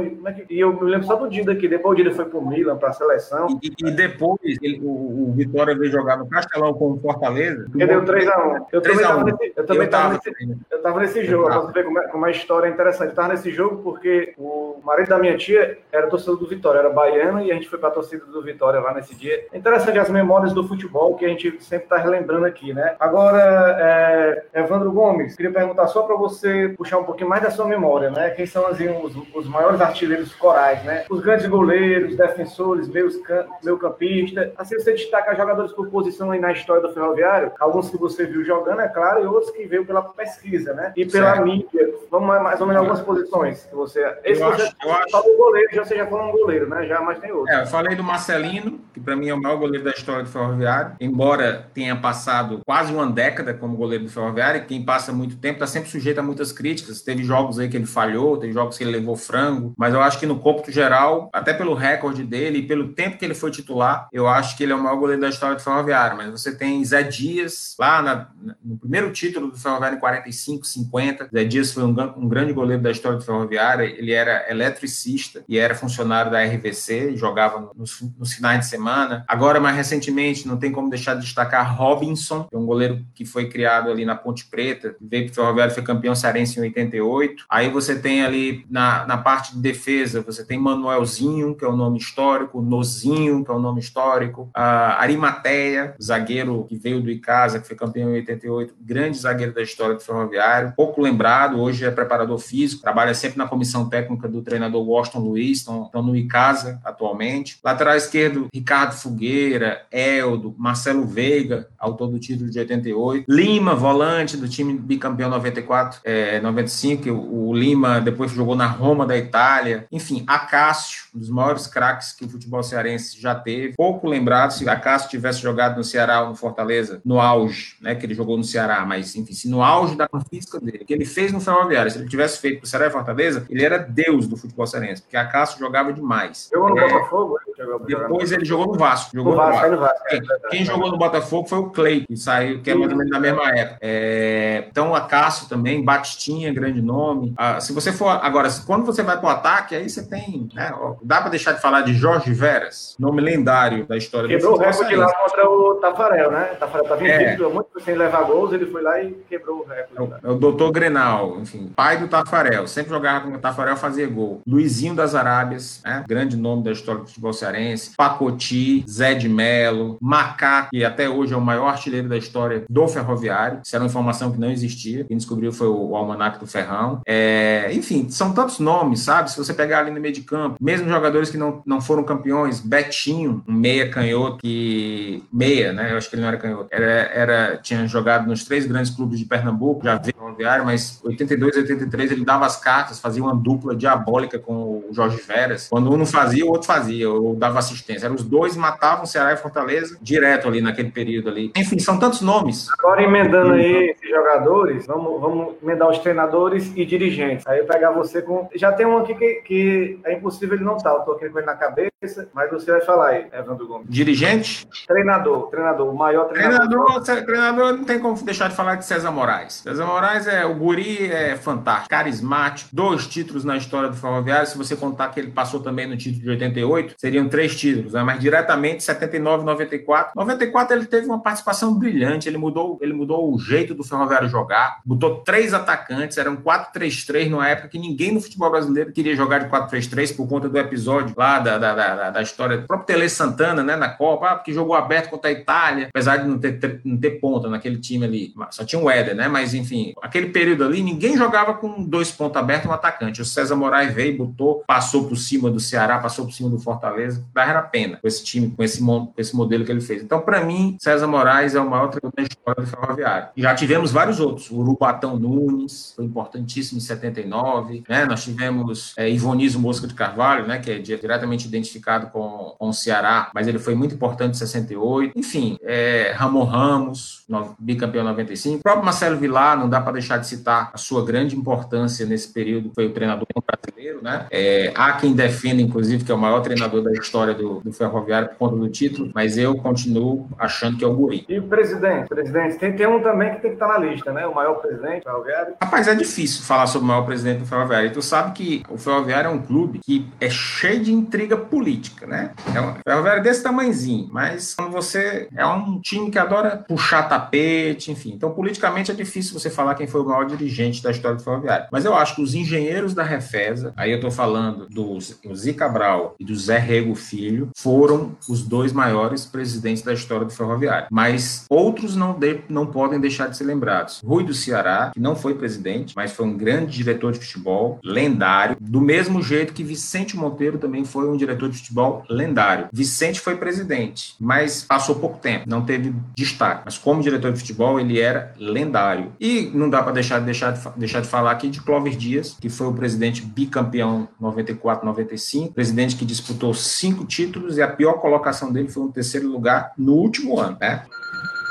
e eu me lembro só do Dida aqui depois depois ele foi pro Milan, pra seleção. E, e depois ele, o, o, Vitória veio jogar no Castelão com o Fortaleza. Ele deu 3x1. Eu também tava nesse, eu também eu tava, nesse, eu tava nesse jogo, pra você ver como, é, como a história é interessante. Eu tava nesse jogo porque o marido da minha tia era torcedor do Vitória, era baiano, e a gente foi pra torcida do Vitória lá nesse dia. É interessante as memórias do futebol que a gente sempre tá relembrando aqui, né? Agora, é, Evandro Gomes, queria perguntar só para você puxar um pouquinho mais da sua memória, né? Quem são assim, os, os maiores artilheiros corais, né? Os grandes goleiros, defensores, meios, meio campista. Assim, você destaca jogadores por posição aí na história do Ferroviário, alguns que você viu jogando, é claro, e outros que veio pela pesquisa, né? E pela certo. mídia. Vamos mais ou menos algumas posições que você. Esse eu você acho, eu acho... goleiro, já você já falou um goleiro, né? Já, mas tem outro. É, eu falei do Marcelino, que para mim é o maior goleiro da história do Ferroviário, embora tenha passado quase uma década como goleiro do Ferroviário, quem passa muito tempo está sempre sujeito a muitas críticas. Teve jogos aí que ele falhou, teve jogos que ele levou frango, mas eu acho que no cômputo geral, até pelo recorde dele e pelo tempo que ele foi titular, eu acho que ele é o maior goleiro da história do Ferroviário. Mas você tem Zé Dias, lá na, no primeiro título do Ferroviário em 45, 50. Zé Dias foi um, um grande goleiro da história do Ferroviário, ele era eletricista e era funcionário da RVC, jogava nos, nos finais de semana. Agora, mais recentemente, não tem como deixar de destacar Robinson, que é um goleiro que foi criado ali na Ponte Preta, veio para o Ferroviário, foi campeão cearense em 88. Aí você tem ali na, na parte de defesa, você tem Manuelzinho, que é o nome histórico, Nozinho, que é o nome histórico, a Arimateia, zagueiro que veio do Icasa, que foi campeão em 88, grande zagueiro da história do Ferroviário, pouco lembrado, hoje é preparador físico, trabalha sempre na comissão técnica do treinador Washington Luiz, estão, estão no Icasa atualmente. Lateral esquerdo, Ricardo Fogueira, Eldo, Marcelo Veiga, autor do título de 88, Lima, volante do time bicampeão 94, é, 95, o, Lima depois jogou na Roma da Itália, enfim, Acácio, um dos maiores craques que o futebol cearense já teve, pouco lembrado, se Acácio tivesse jogado no Ceará ou no Fortaleza, no auge, né, que ele jogou no Ceará, mas enfim, se no auge da física dele, que ele fez no Ferroviário, se ele tivesse feito pro Ceará e Fortaleza, ele era deus do futebol cearense, porque Acácio jogava demais. Jogou no é, Botafogo? Depois ele jogou no Vasco. Jogou no Vasco. No Vasco. Quem, quem, jogou no Botafogo foi o Clay, que saiu, que é mais ou menos na mesma época. É, então, a Cássio também, Batistinha, grande nome. Ah, se você for. Agora, quando você vai para o ataque, aí você tem. Né, dá para deixar de falar de Jorge Veras, nome lendário da história quebrou do Quebrou o recorde lá contra o Tafarel, né? Tafarel estava invicto, é. muito sem levar gols, ele foi lá e quebrou o recorde. É o, é o doutor Grenal, enfim, pai do Tafarel, sempre jogava com o Tafarel fazer gol. Luizinho das Arábias, né, grande nome da história do futebol cearense. Pacoti, Zé de Melo, Macá, que até hoje é o maior artilheiro da história do Ferroviário. Isso era uma informação que não existia. Quem descobriu foi o, o Almanac do Ferrão. É, enfim, são tantos nomes, sabe? Se você pegar ali no meio de campo, mesmo jogadores que não, não foram campeões, Betinho, um meia canhoto, que. Meia, né? Eu acho que ele não era canhoto. Era, era, tinha jogado nos três grandes clubes de Pernambuco, já veio Ferroviário, mas 82 e 83 ele dava as cartas, fazia uma dupla diabólica com o Jorge Veras. Quando um não fazia, o outro fazia, ou dava assistência. Eram os dois matavam Ceará e Fortaleza direto ali naquele período ali. Enfim, são tantos nomes. Agora emendando aí esses jogadores, vamos, vamos emendar os treinadores e dirigentes. Aí eu pegar você com. Já tem um aqui que, que é impossível ele não estar. Tá. Eu tô aqui com ele na cabeça, mas você vai falar aí, Evandro Gomes. Dirigente? Treinador, treinador, o maior treinador. Treinador, treinador não tem como deixar de falar de César Moraes. César Moraes é o guri é fantástico, carismático, dois títulos na história do Ferroviário. Se você contar que ele passou também no título de 88, seriam três títulos, né? mas diretamente 79, 94. 94 ele teve uma participação brilhante, ele mudou, ele mudou o jeito do Ferroviário jogar, botou três atacantes, eram 4-3-3 numa época que ninguém no futebol brasileiro queria jogar de 4-3-3 por conta do episódio lá da, da, da, da história do próprio Tele Santana, né, na Copa, ah, porque jogou aberto contra a Itália, apesar de não ter, não ter ponta naquele time ali, só tinha o Éder, né, mas enfim, aquele período ali, ninguém jogava com dois pontos abertos um atacante. O César Moraes veio, botou, passou por cima do Ceará, passou por cima do Fortaleza, era a pena com esse time, com esse, com esse modelo que ele fez. Então, para mim, César Moraes é o maior treinador da história do ferroviário. E já tivemos vários outros. O Urubatão Nunes, foi importantíssimo em 79. Né? Nós tivemos é, Ivonizo Mosca de Carvalho, né? que é diretamente identificado com, com o Ceará, mas ele foi muito importante em 68. Enfim, é, Ramon Ramos, no, bicampeão 95. O próprio Marcelo Vilar, não dá para deixar de citar a sua grande importância nesse período, foi o treinador brasileiro né? É, há quem defenda, inclusive, que é o maior treinador da história do, do Ferroviário por conta do título, mas eu continuo achando que é o Guri. E o presidente? Presidente, tem, tem um também que tem que estar na lista, né? O maior presidente do Ferroviário. Rapaz, é difícil falar sobre o maior presidente do Ferroviário. E tu sabe que o Ferroviário é um clube que é cheio de intriga política, né? É um, Ferroviário desse tamanhozinho, mas quando você é um time que adora puxar tapete, enfim. Então, politicamente é difícil você falar quem foi o maior dirigente da história do Ferroviário. Mas eu acho que os engenheiros da Refesa, aí eu tô falando do Zica Cabral e do Zé Rego Filho, foram os dois maiores presidentes da história do Ferroviário. Mas outros não, de, não podem deixar de ser lembrados. Rui do Ceará, que não foi presidente, mas foi um grande diretor de futebol, lendário, do mesmo jeito que Vicente Monteiro também foi um diretor de futebol lendário. Vicente foi presidente, mas passou pouco tempo, não teve destaque. Mas como diretor de futebol, ele era lendário. E não dá para deixar, deixar, de, deixar de falar aqui de Clóvis Dias, que foi o presidente bicampeão 94-95, presidente que disputou cinco títulos e a pior colocação dele foi um terceiro lugar no último ano, né?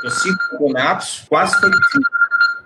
Os cinco campeonatos, quase foi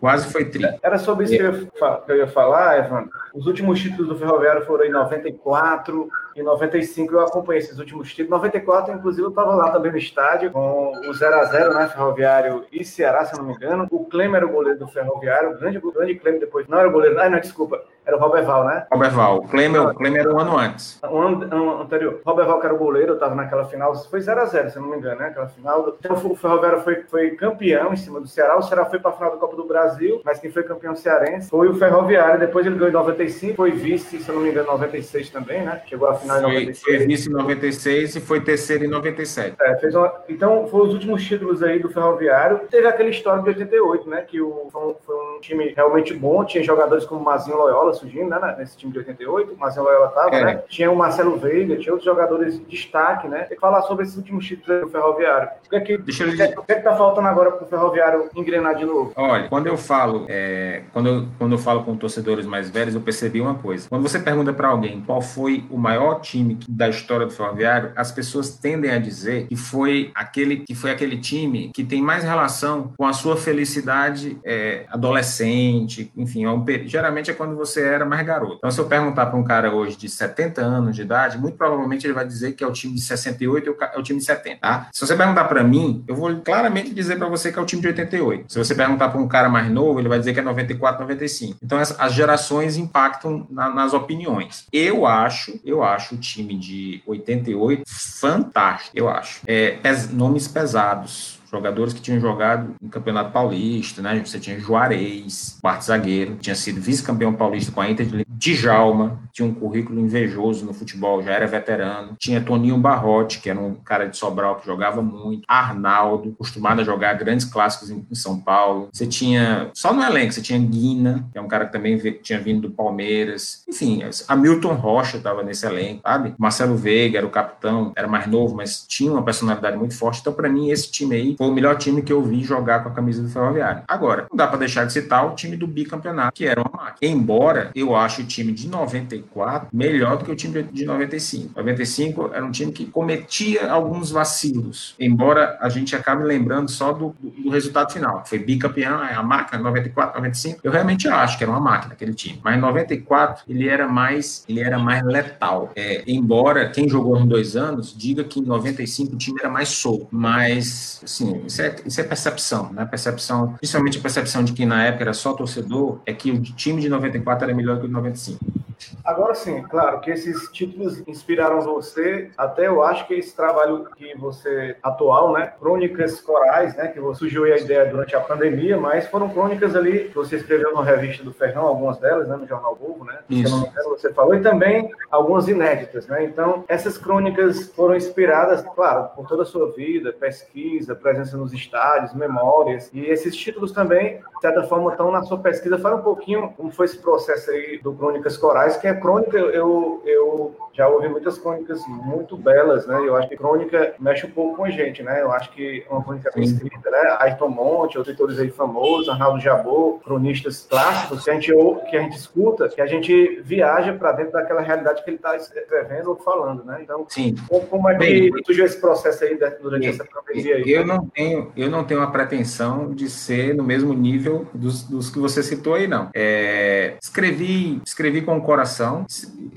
quase foi 30. Era sobre isso que eu ia falar, Evandro. Os últimos títulos do Ferroviário foram em 94, em 95 eu acompanhei esses últimos títulos. Em 94, inclusive, eu estava lá também no estádio com o 0x0, né? Ferroviário e Ceará, se eu não me engano. O Clem era o goleiro do Ferroviário, o grande, grande Clem depois. Não era o goleiro, ah, não, desculpa. Era o Roberval, né? Roberval. O Clem, o Clem era um ano antes. Um ano, um anterior. Roberval, que era o goleiro, eu estava naquela final. Foi 0x0, se eu não me engano, né? Aquela final. Então, o Ferroviário foi, foi campeão em cima do Ceará. O Ceará foi para a final do Copa do Brasil, mas quem foi campeão cearense foi o Ferroviário. Depois ele ganhou em 95, foi vice, se eu não me engano, em 96 também, né? Chegou à final em 96. Foi vice em 96 e foi terceiro em 97. É, fez uma... Então, foram os últimos títulos aí do Ferroviário. Teve aquele histórico de 88, né? Que o... foi, um, time realmente bom. Tinha jogadores como Mazinho Loyola surgindo, né? Nesse time de 88. O Mazinho Loyola tava, é. né? Tinha o Marcelo Veiga, tinha outros jogadores de destaque, né? Tem que falar sobre esses últimos títulos do Ferroviário. O que é que, Deixa eu... o que, é, o que, é que tá faltando agora pro Ferroviário engrenar de novo? Olha, quando eu falo, é... quando, eu, quando eu falo com torcedores mais velhos, eu percebi uma coisa. Quando você pergunta para alguém qual foi o maior time da história do Ferroviário, as pessoas tendem a dizer que foi aquele, que foi aquele time que tem mais relação com a sua felicidade é, adolescente, enfim, é um, geralmente é quando você era mais garoto. Então, se eu perguntar para um cara hoje de 70 anos de idade, muito provavelmente ele vai dizer que é o time de 68 e é o time de 70, tá? Se você perguntar para mim, eu vou claramente dizer para você que é o time de 88. Se você perguntar para um cara mais novo, ele vai dizer que é 94, 95. Então, as, as gerações impactam na, nas opiniões. Eu acho, eu acho o time de 88 fantástico, eu acho. É, pes, nomes pesados jogadores que tinham jogado no Campeonato Paulista, né? Você tinha Juarez, quarto zagueiro, tinha sido vice-campeão paulista com a Inter de Djalma, tinha um currículo invejoso no futebol, já era veterano. Tinha Toninho Barrote, que era um cara de Sobral que jogava muito. Arnaldo, acostumado a jogar grandes clássicos em, São Paulo. Você tinha, só no elenco, você tinha Guina, que é um cara que também tinha vindo do Palmeiras. Enfim, Hamilton Rocha estava nesse elenco, sabe? Marcelo Veiga era o capitão, era mais novo, mas tinha uma personalidade muito forte. Então, para mim, esse time aí foi o melhor time que eu vi jogar com a camisa do Ferroviário. Agora, não dá para deixar de citar o time do bicampeonato, que era uma máquina. Embora eu ache o time de 94 melhor do que o time de 95. 95 era um time que cometia alguns vacilos, embora a gente acabe lembrando só do, do, do resultado final. Foi bicampeão, é a máquina, 94, 95. Eu realmente acho que era uma máquina aquele time. Mas em 94 ele era mais, ele era mais letal. É, embora quem jogou nos dois anos diga que em 95 o time era mais solto. Mas, assim, isso é, isso é percepção, né? Percepção, principalmente a percepção de que na época era só torcedor, é que o time de 94 era melhor que o de 95. Agora sim, claro que esses títulos inspiraram você, até eu acho que esse trabalho que você atual, né, crônicas corais, né, que surgiu a ideia durante a pandemia, mas foram crônicas ali que você escreveu na revista do Fernão, algumas delas, né, no Jornal Povo, né, Isso. se não me engano, você falou, e também algumas inéditas, né, então essas crônicas foram inspiradas, claro, por toda a sua vida, pesquisa, presença nos estádios, memórias, e esses títulos também, de certa forma, estão na sua pesquisa, fala um pouquinho como foi esse processo aí do Crônicas Corais, que é crônica, eu, eu já ouvi muitas crônicas muito belas, né? Eu acho que crônica mexe um pouco com a gente, né? Eu acho que uma crônica bem escrita, né? Ayrton Monte, outros autores aí famosos, Arnaldo Jabot, cronistas clássicos que a gente que a gente escuta, que a gente viaja para dentro daquela realidade que ele está escrevendo ou falando, né? Então, Sim. como é que bem, surgiu esse processo aí durante essa pandemia aí? Eu não tenho, eu não tenho a pretensão de ser no mesmo nível dos, dos que você citou aí, não. É, escrevi, escrevi com o coração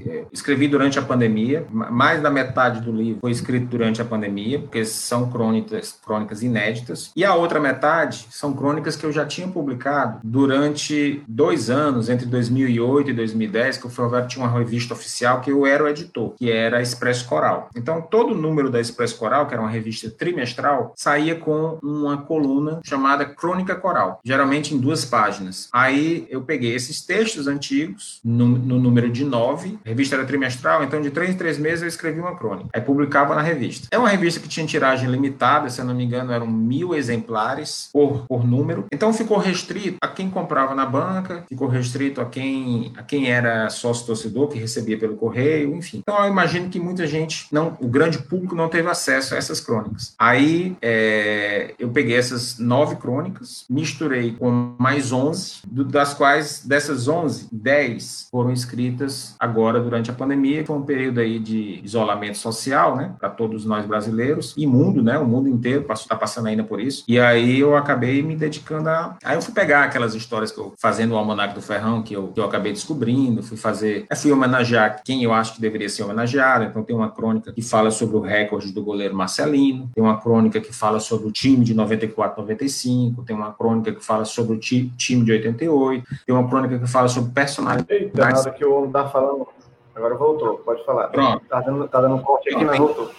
é, escrevi durante a pandemia, mais da metade do livro foi escrito durante a pandemia, porque são crônicas, crônicas inéditas, e a outra metade são crônicas que eu já tinha publicado durante dois anos, entre 2008 e 2010, que o Ferroviário tinha uma revista oficial que eu era o editor, que era a Expresso Coral. Então, todo número da Expresso Coral, que era uma revista trimestral, saía com uma coluna chamada Crônica Coral, geralmente em duas páginas. Aí eu peguei esses textos antigos, no, no número de nove, a revista era trimestral, então de três em três meses eu escrevi uma crônica. Aí publicava na revista. É uma revista que tinha tiragem limitada, se eu não me engano, eram mil exemplares por, por número. Então ficou restrito a quem comprava na banca, ficou restrito a quem, a quem era sócio torcedor, que recebia pelo correio, enfim. Então eu imagino que muita gente, não, o grande público não teve acesso a essas crônicas. Aí é, eu peguei essas nove crônicas, misturei com mais onze, das quais dessas onze, dez foram escritas agora durante a pandemia, foi período aí de isolamento social, né, para todos nós brasileiros e mundo, né, o mundo inteiro está passando ainda por isso. E aí eu acabei me dedicando a, aí eu fui pegar aquelas histórias que eu fazendo o almanac do Ferrão que eu, que eu acabei descobrindo, fui fazer, eu fui homenagear quem eu acho que deveria ser homenageado. Então tem uma crônica que fala sobre o recorde do goleiro Marcelino, tem uma crônica que fala sobre o time de 94, 95, tem uma crônica que fala sobre o ti, time de 88, tem uma crônica que fala sobre personalidade. Eita, nada que o homem tá falando Agora voltou, pode falar. Pronto. Tá dando, tá dando um corte aqui, mas voltou.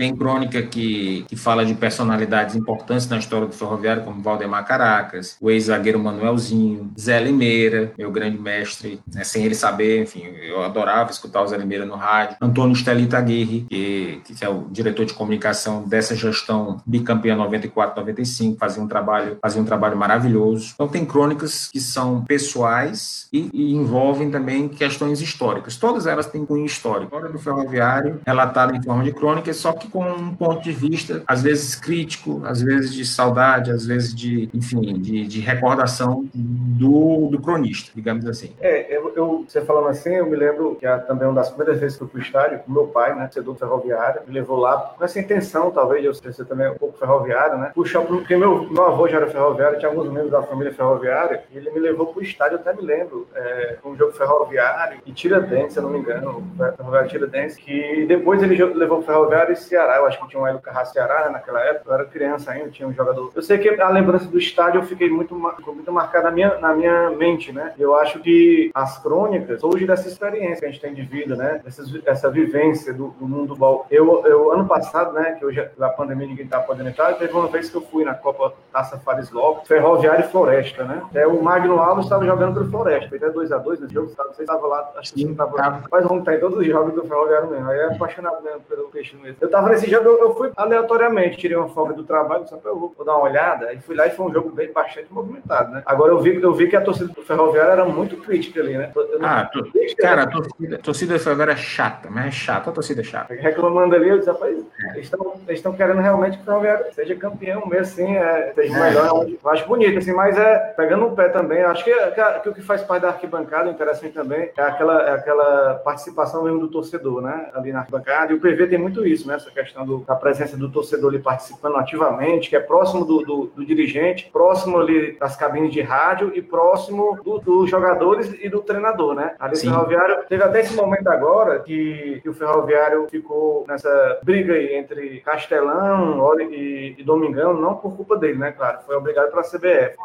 Tem crônica que, que fala de personalidades importantes na história do ferroviário, como Valdemar Caracas, o ex-zagueiro Manuelzinho, Zé Limeira, meu grande mestre, né, sem ele saber, enfim, eu adorava escutar o Zé Limeira no rádio. Antônio Stelita Aguirre, que, que é o diretor de comunicação dessa gestão bicampeã 94-95, fazia um trabalho, fazia um trabalho maravilhoso. Então tem crônicas que são pessoais e, e envolvem também questões históricas. Todas elas têm cunho histórico. A história do ferroviário relatada em forma de crônica, só que com um ponto de vista, às vezes crítico, às vezes de saudade, às vezes de, enfim, de, de recordação do, do cronista, digamos assim. É, eu, eu, você falando assim, eu me lembro que é também uma das primeiras vezes que eu fui estádio, meu pai, né, setor ferroviário, me levou lá com essa intenção, talvez, de eu ser também um pouco ferroviário, né, puxar, porque meu, meu avô já era ferroviário, tinha alguns membros da família ferroviária, e ele me levou para o estádio, eu até me lembro, é, um jogo ferroviário e Tiradentes, se eu não me engano, ferroviário Tiradentes, que depois ele levou o ferroviário e se Ceará, eu acho que tinha um Hélio Carrasco Ceará né, naquela época, eu era criança ainda, tinha um jogador. Eu sei que a lembrança do estádio eu fiquei muito, muito marcada na minha, na minha mente, né? Eu acho que as crônicas, hoje dessa experiência que a gente tem de vida, né? Essa, essa vivência do, do mundo do eu, eu, ano passado, né, que hoje a pandemia ninguém tá podendo entrar, teve uma vez que eu fui na Copa Taça Fares Lopes, Ferroviário e Floresta, né? Até o Magno Alves estava jogando pelo Floresta, foi até 2x2 nesse jogo, sabe? Você estava lá, acho que você estava. Mas vamos estar em todos os jogos do Ferroviário mesmo. Aí é apaixonado mesmo pelo peixe mesmo. Eu tava nesse jogo, eu, eu fui aleatoriamente, tirei uma folga do trabalho, só para eu vou dar uma olhada, e fui lá e foi um jogo bem bastante movimentado, né? Agora eu vi, eu vi que a torcida do Ferroviário era muito crítica ali, né? Ah, cara, a torcida, a torcida do Ferroviário é chata, mas é chata, a torcida é chata. Reclamando ali, eu disse, rapaz, é. eles estão querendo realmente que o Ferroviário seja campeão mesmo, assim, é, seja é. melhor. Eu acho bonito, assim, mas é pegando o pé também, acho que, que, que, o que faz parte da arquibancada, interessante também, é aquela, é aquela participação mesmo do torcedor, né? Ali na arquibancada, e o PV tem muito isso, né? Essa questão do, da presença do torcedor ali participando ativamente, que é próximo do, do, do dirigente, próximo ali das cabines de rádio e próximo dos do jogadores e do treinador, né? Ali Sim. o Ferroviário teve até esse momento agora que, que, o Ferroviário ficou nessa briga aí entre Castelão e, e Domingão, não por culpa dele, né? Claro, foi obrigado pela CBF.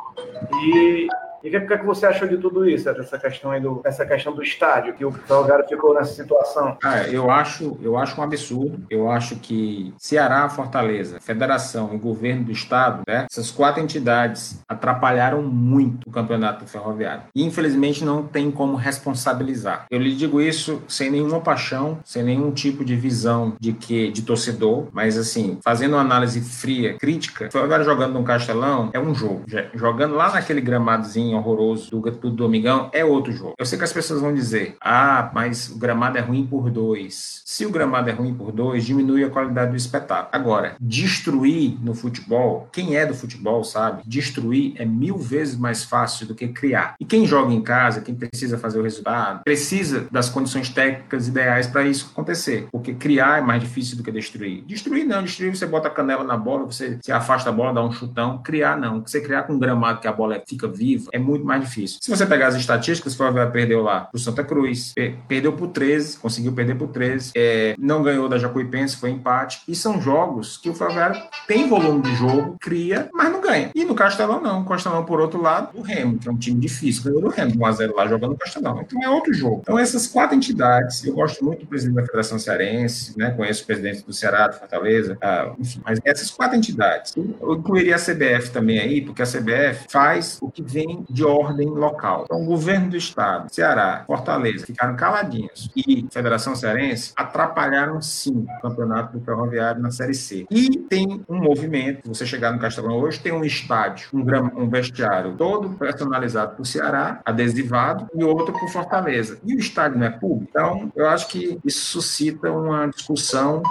E e o que, que, que, você achou de tudo isso, dessa questão aí do, essa questão do estádio, que o Salgado ficou nessa situação? Ah, eu acho, eu acho um absurdo. Eu acho que Ceará, Fortaleza, Federação e Governo do Estado, né, essas quatro entidades atrapalharam muito o campeonato ferroviário. E infelizmente não tem como responsabilizar. Eu lhe digo isso sem nenhuma paixão, sem nenhum tipo de visão de que de torcedor, mas assim, fazendo uma análise fria, crítica, o Ferroviário jogando no Castelão é um jogo. Jogando lá naquele gramadozinho horroroso do, do Domingão é outro jogo. Eu sei que as pessoas vão dizer, ah, mas o gramado é ruim por dois. Se o gramado é ruim por dois, diminui a qualidade do espetáculo. Agora, destruir no futebol, quem é do futebol sabe, destruir é mil vezes mais fácil do que criar. E quem joga em casa, quem precisa fazer o resultado, precisa das condições técnicas ideais para isso acontecer. Porque criar é mais difícil do que destruir. Destruir não, destruir você bota a canela na bola, você se afasta a bola, dá um chutão. Criar não. Você criar com um gramado que a bola fica viva é muito mais difícil. Se você pegar as estatísticas, o Ferroviário perdeu lá para o Santa Cruz, perdeu por 13, conseguiu perder por 13, é, não ganhou da Jacuipense, foi empate. E são jogos que o Ferroviário tem volume de jogo, cria, mas não ganha. E no Castelão, não. O Castelão, por outro lado, o Remo, que é um time difícil, ganhou do Remo 1x0 lá jogando no Castelão. Então é outro jogo. Então, essas quatro entidades, eu gosto muito do presidente da Federação Cearense, né? Conheço o presidente do Ceará, do Fortaleza, ah, enfim, mas essas quatro entidades. Eu incluiria a CBF também aí, porque a CBF faz o que vem de ordem local. Então, o governo do estado, Ceará, Fortaleza, ficaram caladinhos. E Federação Cearense atrapalharam sim o campeonato do ferroviário na Série C. E tem um movimento, você chegar no Castelão hoje, tem um estádio, um, um vestiário todo personalizado o Ceará, adesivado, e outro o Fortaleza. E o estádio não é público. Então, eu acho que isso suscita uma discussão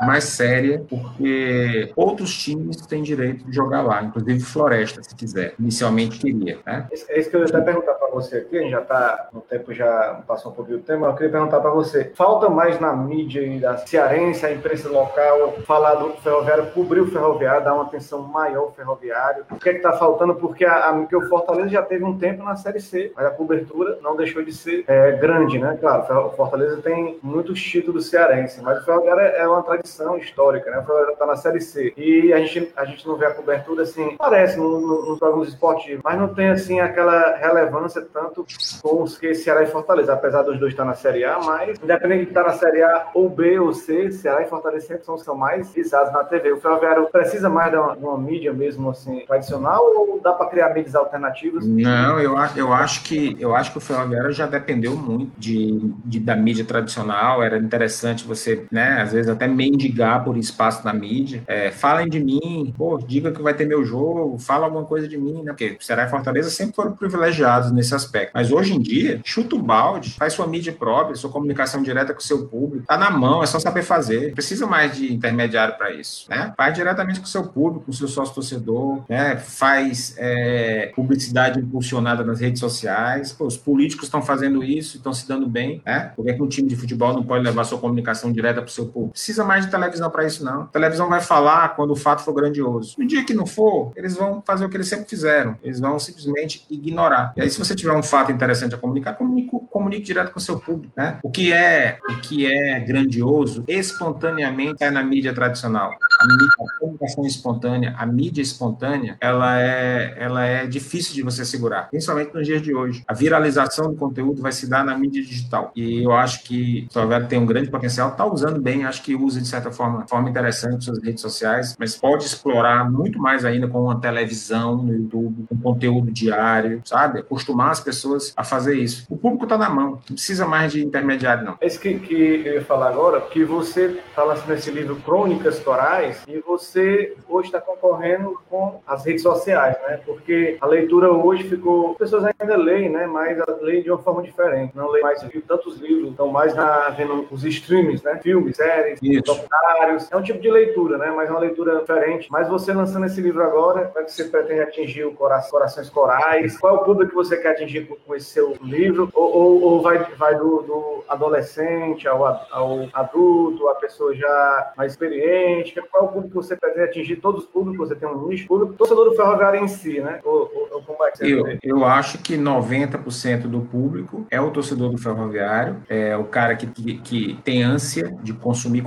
mais séria, porque outros times têm direito de jogar lá, inclusive Floresta, se quiser. Inicialmente queria. Né? É isso que eu ia até perguntar para você aqui, a gente já está no tempo, já passou um pouquinho do tema, eu queria perguntar para você, falta mais na mídia da cearense, a imprensa local, falar do ferroviário, cobrir o ferroviário, dar uma atenção maior ao ferroviário, o que é que está faltando? Porque, a, a, porque o Fortaleza já teve um tempo na Série C, mas a cobertura não deixou de ser é, grande, né? Claro, o Fortaleza tem muitos títulos cearenses, mas o ferroviário é, é uma tradição tradição histórica, né? O está na Série C. E a gente, a gente não vê a cobertura, assim, parece nos no, no programas esportivos, mas não tem, assim, aquela relevância tanto com os que Ceará e Fortaleza, apesar dos dois estar na Série A, mas independente de estar na Série A ou B ou C, Ceará e Fortaleza sempre são os que são mais visados na TV. O Ferroviário precisa mais de uma, de uma mídia mesmo, assim, tradicional ou dá para criar mídias alternativas? Não, eu, eu, acho que, eu acho que o Ferroviário já dependeu muito de, de da mídia tradicional, era interessante você, né, às vezes até meio mendigar por espaço na mídia. É, falem de mim, pô, diga que vai ter meu jogo, fala alguma coisa de mim, né? Porque Ceará e Fortaleza sempre foram privilegiados nesse aspecto. Mas hoje em dia, chuta o balde, faz sua mídia própria, sua comunicação direta com o seu público. Tá na mão, é só saber fazer. Não precisa mais de intermediário para isso, né? Faz diretamente com o seu público, com o seu sócio torcedor, né? Faz é, publicidade impulsionada nas redes sociais. Pô, os políticos estão fazendo isso, estão se dando bem, né? Por que um time de futebol não pode levar sua comunicação direta para o seu público? Precisa mais de televisão para isso, não. A televisão vai falar quando o fato for grandioso. No dia que não for, eles vão fazer o que eles sempre fizeram. Eles vão simplesmente ignorar. E aí, se você tiver um fato interessante a comunicar, comunique, comunique direto com o seu público. Né? O que é o que é grandioso, espontaneamente é na mídia tradicional. A, mídia, a comunicação espontânea, a mídia espontânea, ela é, ela é difícil de você segurar, principalmente nos dias de hoje. A viralização do conteúdo vai se dar na mídia digital. E eu acho que o Salvador tem um grande potencial, está usando bem, acho que usa de certa forma, forma interessante suas redes sociais, mas pode explorar muito mais ainda com uma televisão no YouTube, com conteúdo diário, sabe? Acostumar as pessoas a fazer isso. O público está na mão, não precisa mais de intermediário, não. É isso que, que eu ia falar agora, que você está lançando esse livro Crônicas Torais e você hoje está concorrendo com as redes sociais, né? Porque a leitura hoje ficou. As pessoas ainda leem, né? Mas leem de uma forma diferente. Não leem mais tantos livros, estão mais na, vendo os streams, né? Filmes, séries, documentários. É um tipo de leitura, né? Mas é uma leitura diferente. Mas você lançando esse livro agora, como é que você pretende atingir o coração, corações corais? Qual é o público que você quer atingir com esse seu livro? Ou, ou, ou vai, vai do, do adolescente ao, ao, adulto, a pessoa já mais experiente? Qual é o público que você pretende atingir? Todos os públicos, você tem um nicho público, torcedor do ferroviário em si, né? Ou, ou como é que você eu, eu acho que 90% do público é o torcedor do ferroviário, é o cara que, que, que tem ânsia de consumir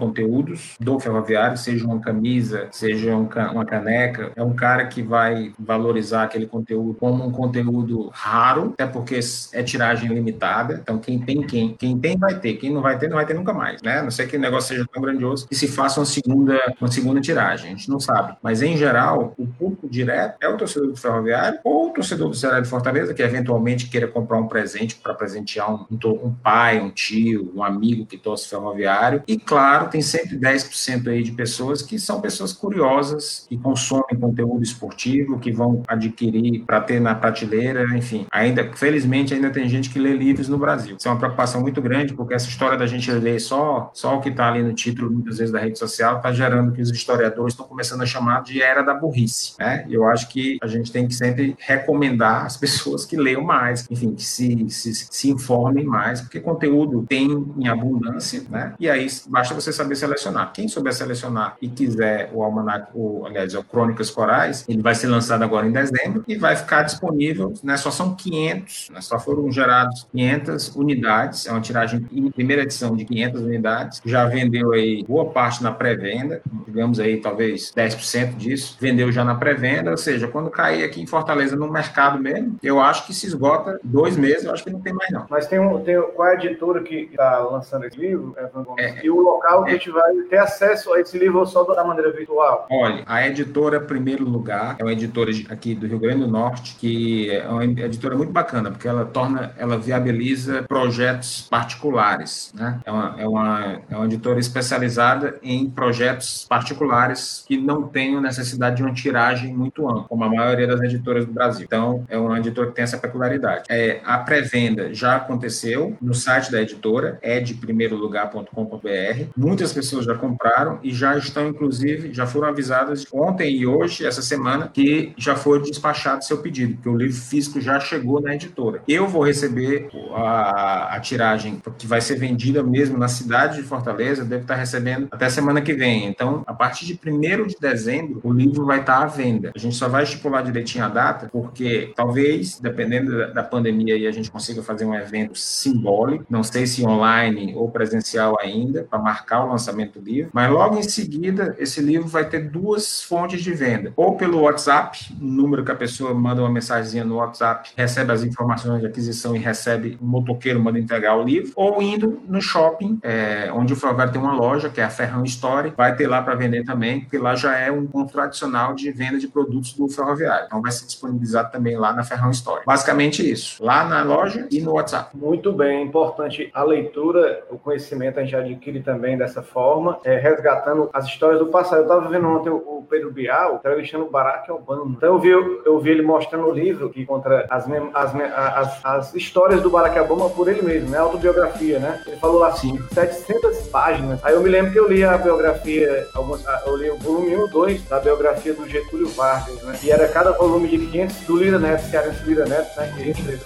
do ferroviário, seja uma camisa, seja um, uma caneca, é um cara que vai valorizar aquele conteúdo como um conteúdo raro, até porque é tiragem limitada. Então, quem tem, quem, quem tem vai ter, quem não vai ter, não vai ter nunca mais, né? A não sei que o negócio seja tão grandioso que se faça uma segunda, uma segunda tiragem, a gente não sabe. Mas, em geral, o público direto é o torcedor do ferroviário ou o torcedor do Ceará de Fortaleza, que eventualmente queira comprar um presente para presentear um, um pai, um tio, um amigo que torce ferroviário. E, claro, tem sempre 10% aí de pessoas que são pessoas curiosas, que consomem conteúdo esportivo, que vão adquirir para ter na prateleira, enfim. Ainda, felizmente, ainda tem gente que lê livros no Brasil. Isso é uma preocupação muito grande, porque essa história da gente ler só, só o que está ali no título, muitas vezes, da rede social, está gerando que os historiadores estão começando a chamar de era da burrice. Né? Eu acho que a gente tem que sempre recomendar às pessoas que leiam mais, enfim, que se, se, se informem mais, porque conteúdo tem em abundância, né? E aí basta você saber selecionar. Quem souber selecionar e quiser o almanac, o, aliás, o Crônicas Corais, ele vai ser lançado agora em dezembro e vai ficar disponível, né? Só são 500, né? só foram gerados 500 unidades, é uma tiragem em primeira edição de 500 unidades, já vendeu aí boa parte na pré-venda, digamos aí talvez 10% disso, vendeu já na pré-venda, ou seja, quando cair aqui em Fortaleza no mercado mesmo, eu acho que se esgota dois meses, eu acho que não tem mais não. Mas tem, um, tem qual é a editora que está lançando esse livro, é, e o local que é, a gente vai ter acesso a esse livro só da maneira virtual? Olha, a editora Primeiro Lugar é uma editora aqui do Rio Grande do Norte que é uma editora muito bacana, porque ela torna, ela viabiliza projetos particulares, né? É uma, é uma, é uma editora especializada em projetos particulares que não tenham necessidade de uma tiragem muito ampla, como a maioria das editoras do Brasil. Então, é uma editora que tem essa peculiaridade. É, a pré-venda já aconteceu no site da editora, é de lugar.com.br. Muitas pessoas já compraram e já estão, inclusive, já foram avisadas ontem e hoje, essa semana, que já foi despachado seu pedido, porque o livro físico já chegou na editora. Eu vou receber a, a tiragem que vai ser vendida mesmo na cidade de Fortaleza, devo estar recebendo até semana que vem. Então, a partir de 1 de dezembro, o livro vai estar à venda. A gente só vai estipular direitinho a data, porque talvez, dependendo da pandemia, aí, a gente consiga fazer um evento simbólico, não sei se online ou presencial ainda, para marcar o lançamento do livro, mas logo em seguida, esse livro vai ter duas fontes de venda, ou pelo WhatsApp, número que a pessoa manda uma mensagem no WhatsApp, recebe as informações de aquisição e recebe, o motoqueiro manda entregar o livro, ou indo no shopping, é, onde o Ferroviário tem uma loja, que é a Ferrão Story, vai ter lá para vender também, porque lá já é um ponto tradicional de venda de produtos do Ferroviário. Então vai ser disponibilizado também lá na Ferrão Story. Basicamente isso, lá na loja e no WhatsApp. Muito bem, importante a leitura, o conhecimento a gente adquire também dessa forma, é, resgatando as histórias do passado. Eu estava vendo ontem o Pedro Bial entrevistando o Barack Obama. Então eu vi, eu vi ele mostrando o livro que contra as, as, as, as histórias do Barack Obama por ele mesmo, né? Autobiografia, né? Ele falou lá assim, 700 páginas. Aí eu me lembro que eu li a biografia, alguns, eu li o volume 1 e 2 da biografia do Getúlio Vargas, né? E era cada volume de 500 do Lira Neto, Cearense Lira Neto, né?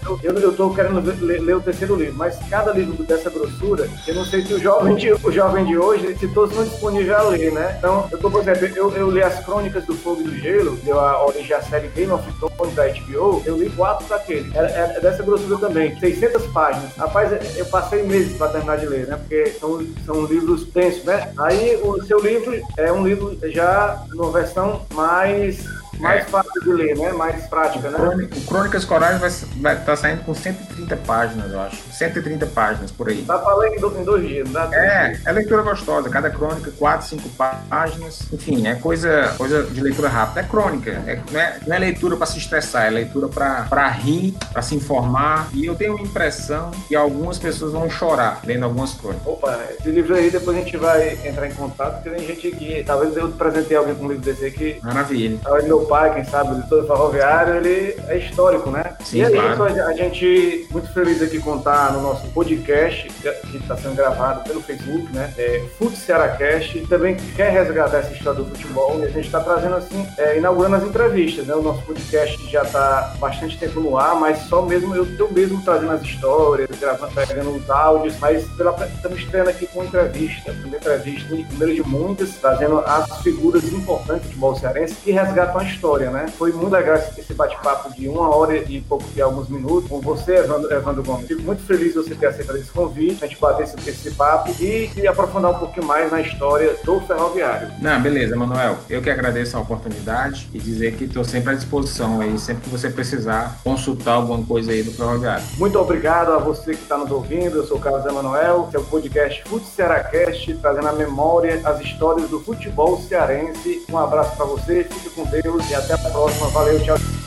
Eu, eu, eu tô querendo ler, ler, o terceiro livro, mas cada livro dessa grossura, eu não sei se o jovem de, o jovem de hoje, se todos não disponíveis a ler, né? Então, eu tô, por exemplo, eu, eu li as Crônicas do Fogo e do Gelo, deu a origem à série Game of Thrones da HBO, eu li quatro daquele. É, é dessa grossura também, 600 páginas. Rapaz, eu passei meses para terminar de ler, né? Porque são, são livros tensos, né? Aí o seu livro é um livro já numa versão mais mais é. fácil de ler, né? Mais prática, né? O Crônicas Corais vai estar tá saindo com 130 páginas, eu acho. 130 páginas por aí. Tá falando em dois dias, né? É, é leitura gostosa. Cada crônica, 4, 5 páginas. Enfim, é coisa, coisa de leitura rápida. É crônica. É, não, é, não é leitura para se estressar, é leitura para rir, para se informar. E eu tenho a impressão que algumas pessoas vão chorar lendo algumas crônicas. Opa, esse livro aí depois a gente vai entrar em contato, porque tem gente que talvez eu presentei alguém com um livro desse aqui. Maravilha. Talvez meu pai, quem sabe, o editor ferroviário, ele é histórico, né? Sim, e é claro. isso, a gente muito feliz aqui contar no nosso podcast, que está sendo gravado pelo Facebook, né? É, Fute Cearacast, também quer resgatar essa história do futebol, e a gente está trazendo assim, é, inaugurando as entrevistas, né? O nosso podcast já está bastante tempo no ar, mas só mesmo eu, eu mesmo trazendo as histórias, gravando, pegando os áudios, mas estamos estreando aqui com entrevista, primeira entrevista, primeiro de muitas, trazendo as figuras importantes do futebol cearense que resgatam a história, né? Foi muito legal esse bate-papo de uma hora e pouco de alguns minutos com você, Evandro, Evandro Gomes. Fico muito feliz de você ter aceitado esse convite, a gente bater esse, esse papo e, e aprofundar um pouquinho mais na história do ferroviário. Não, beleza, Manuel. Eu que agradeço a oportunidade e dizer que estou sempre à disposição aí, sempre que você precisar consultar alguma coisa aí do ferroviário. Muito obrigado a você que está nos ouvindo. Eu sou o Carlos Emanuel, seu podcast Fute Cearacast, trazendo a memória, as histórias do futebol cearense. Um abraço para você, fique com Deus e até a próxima. Valeu, tchau.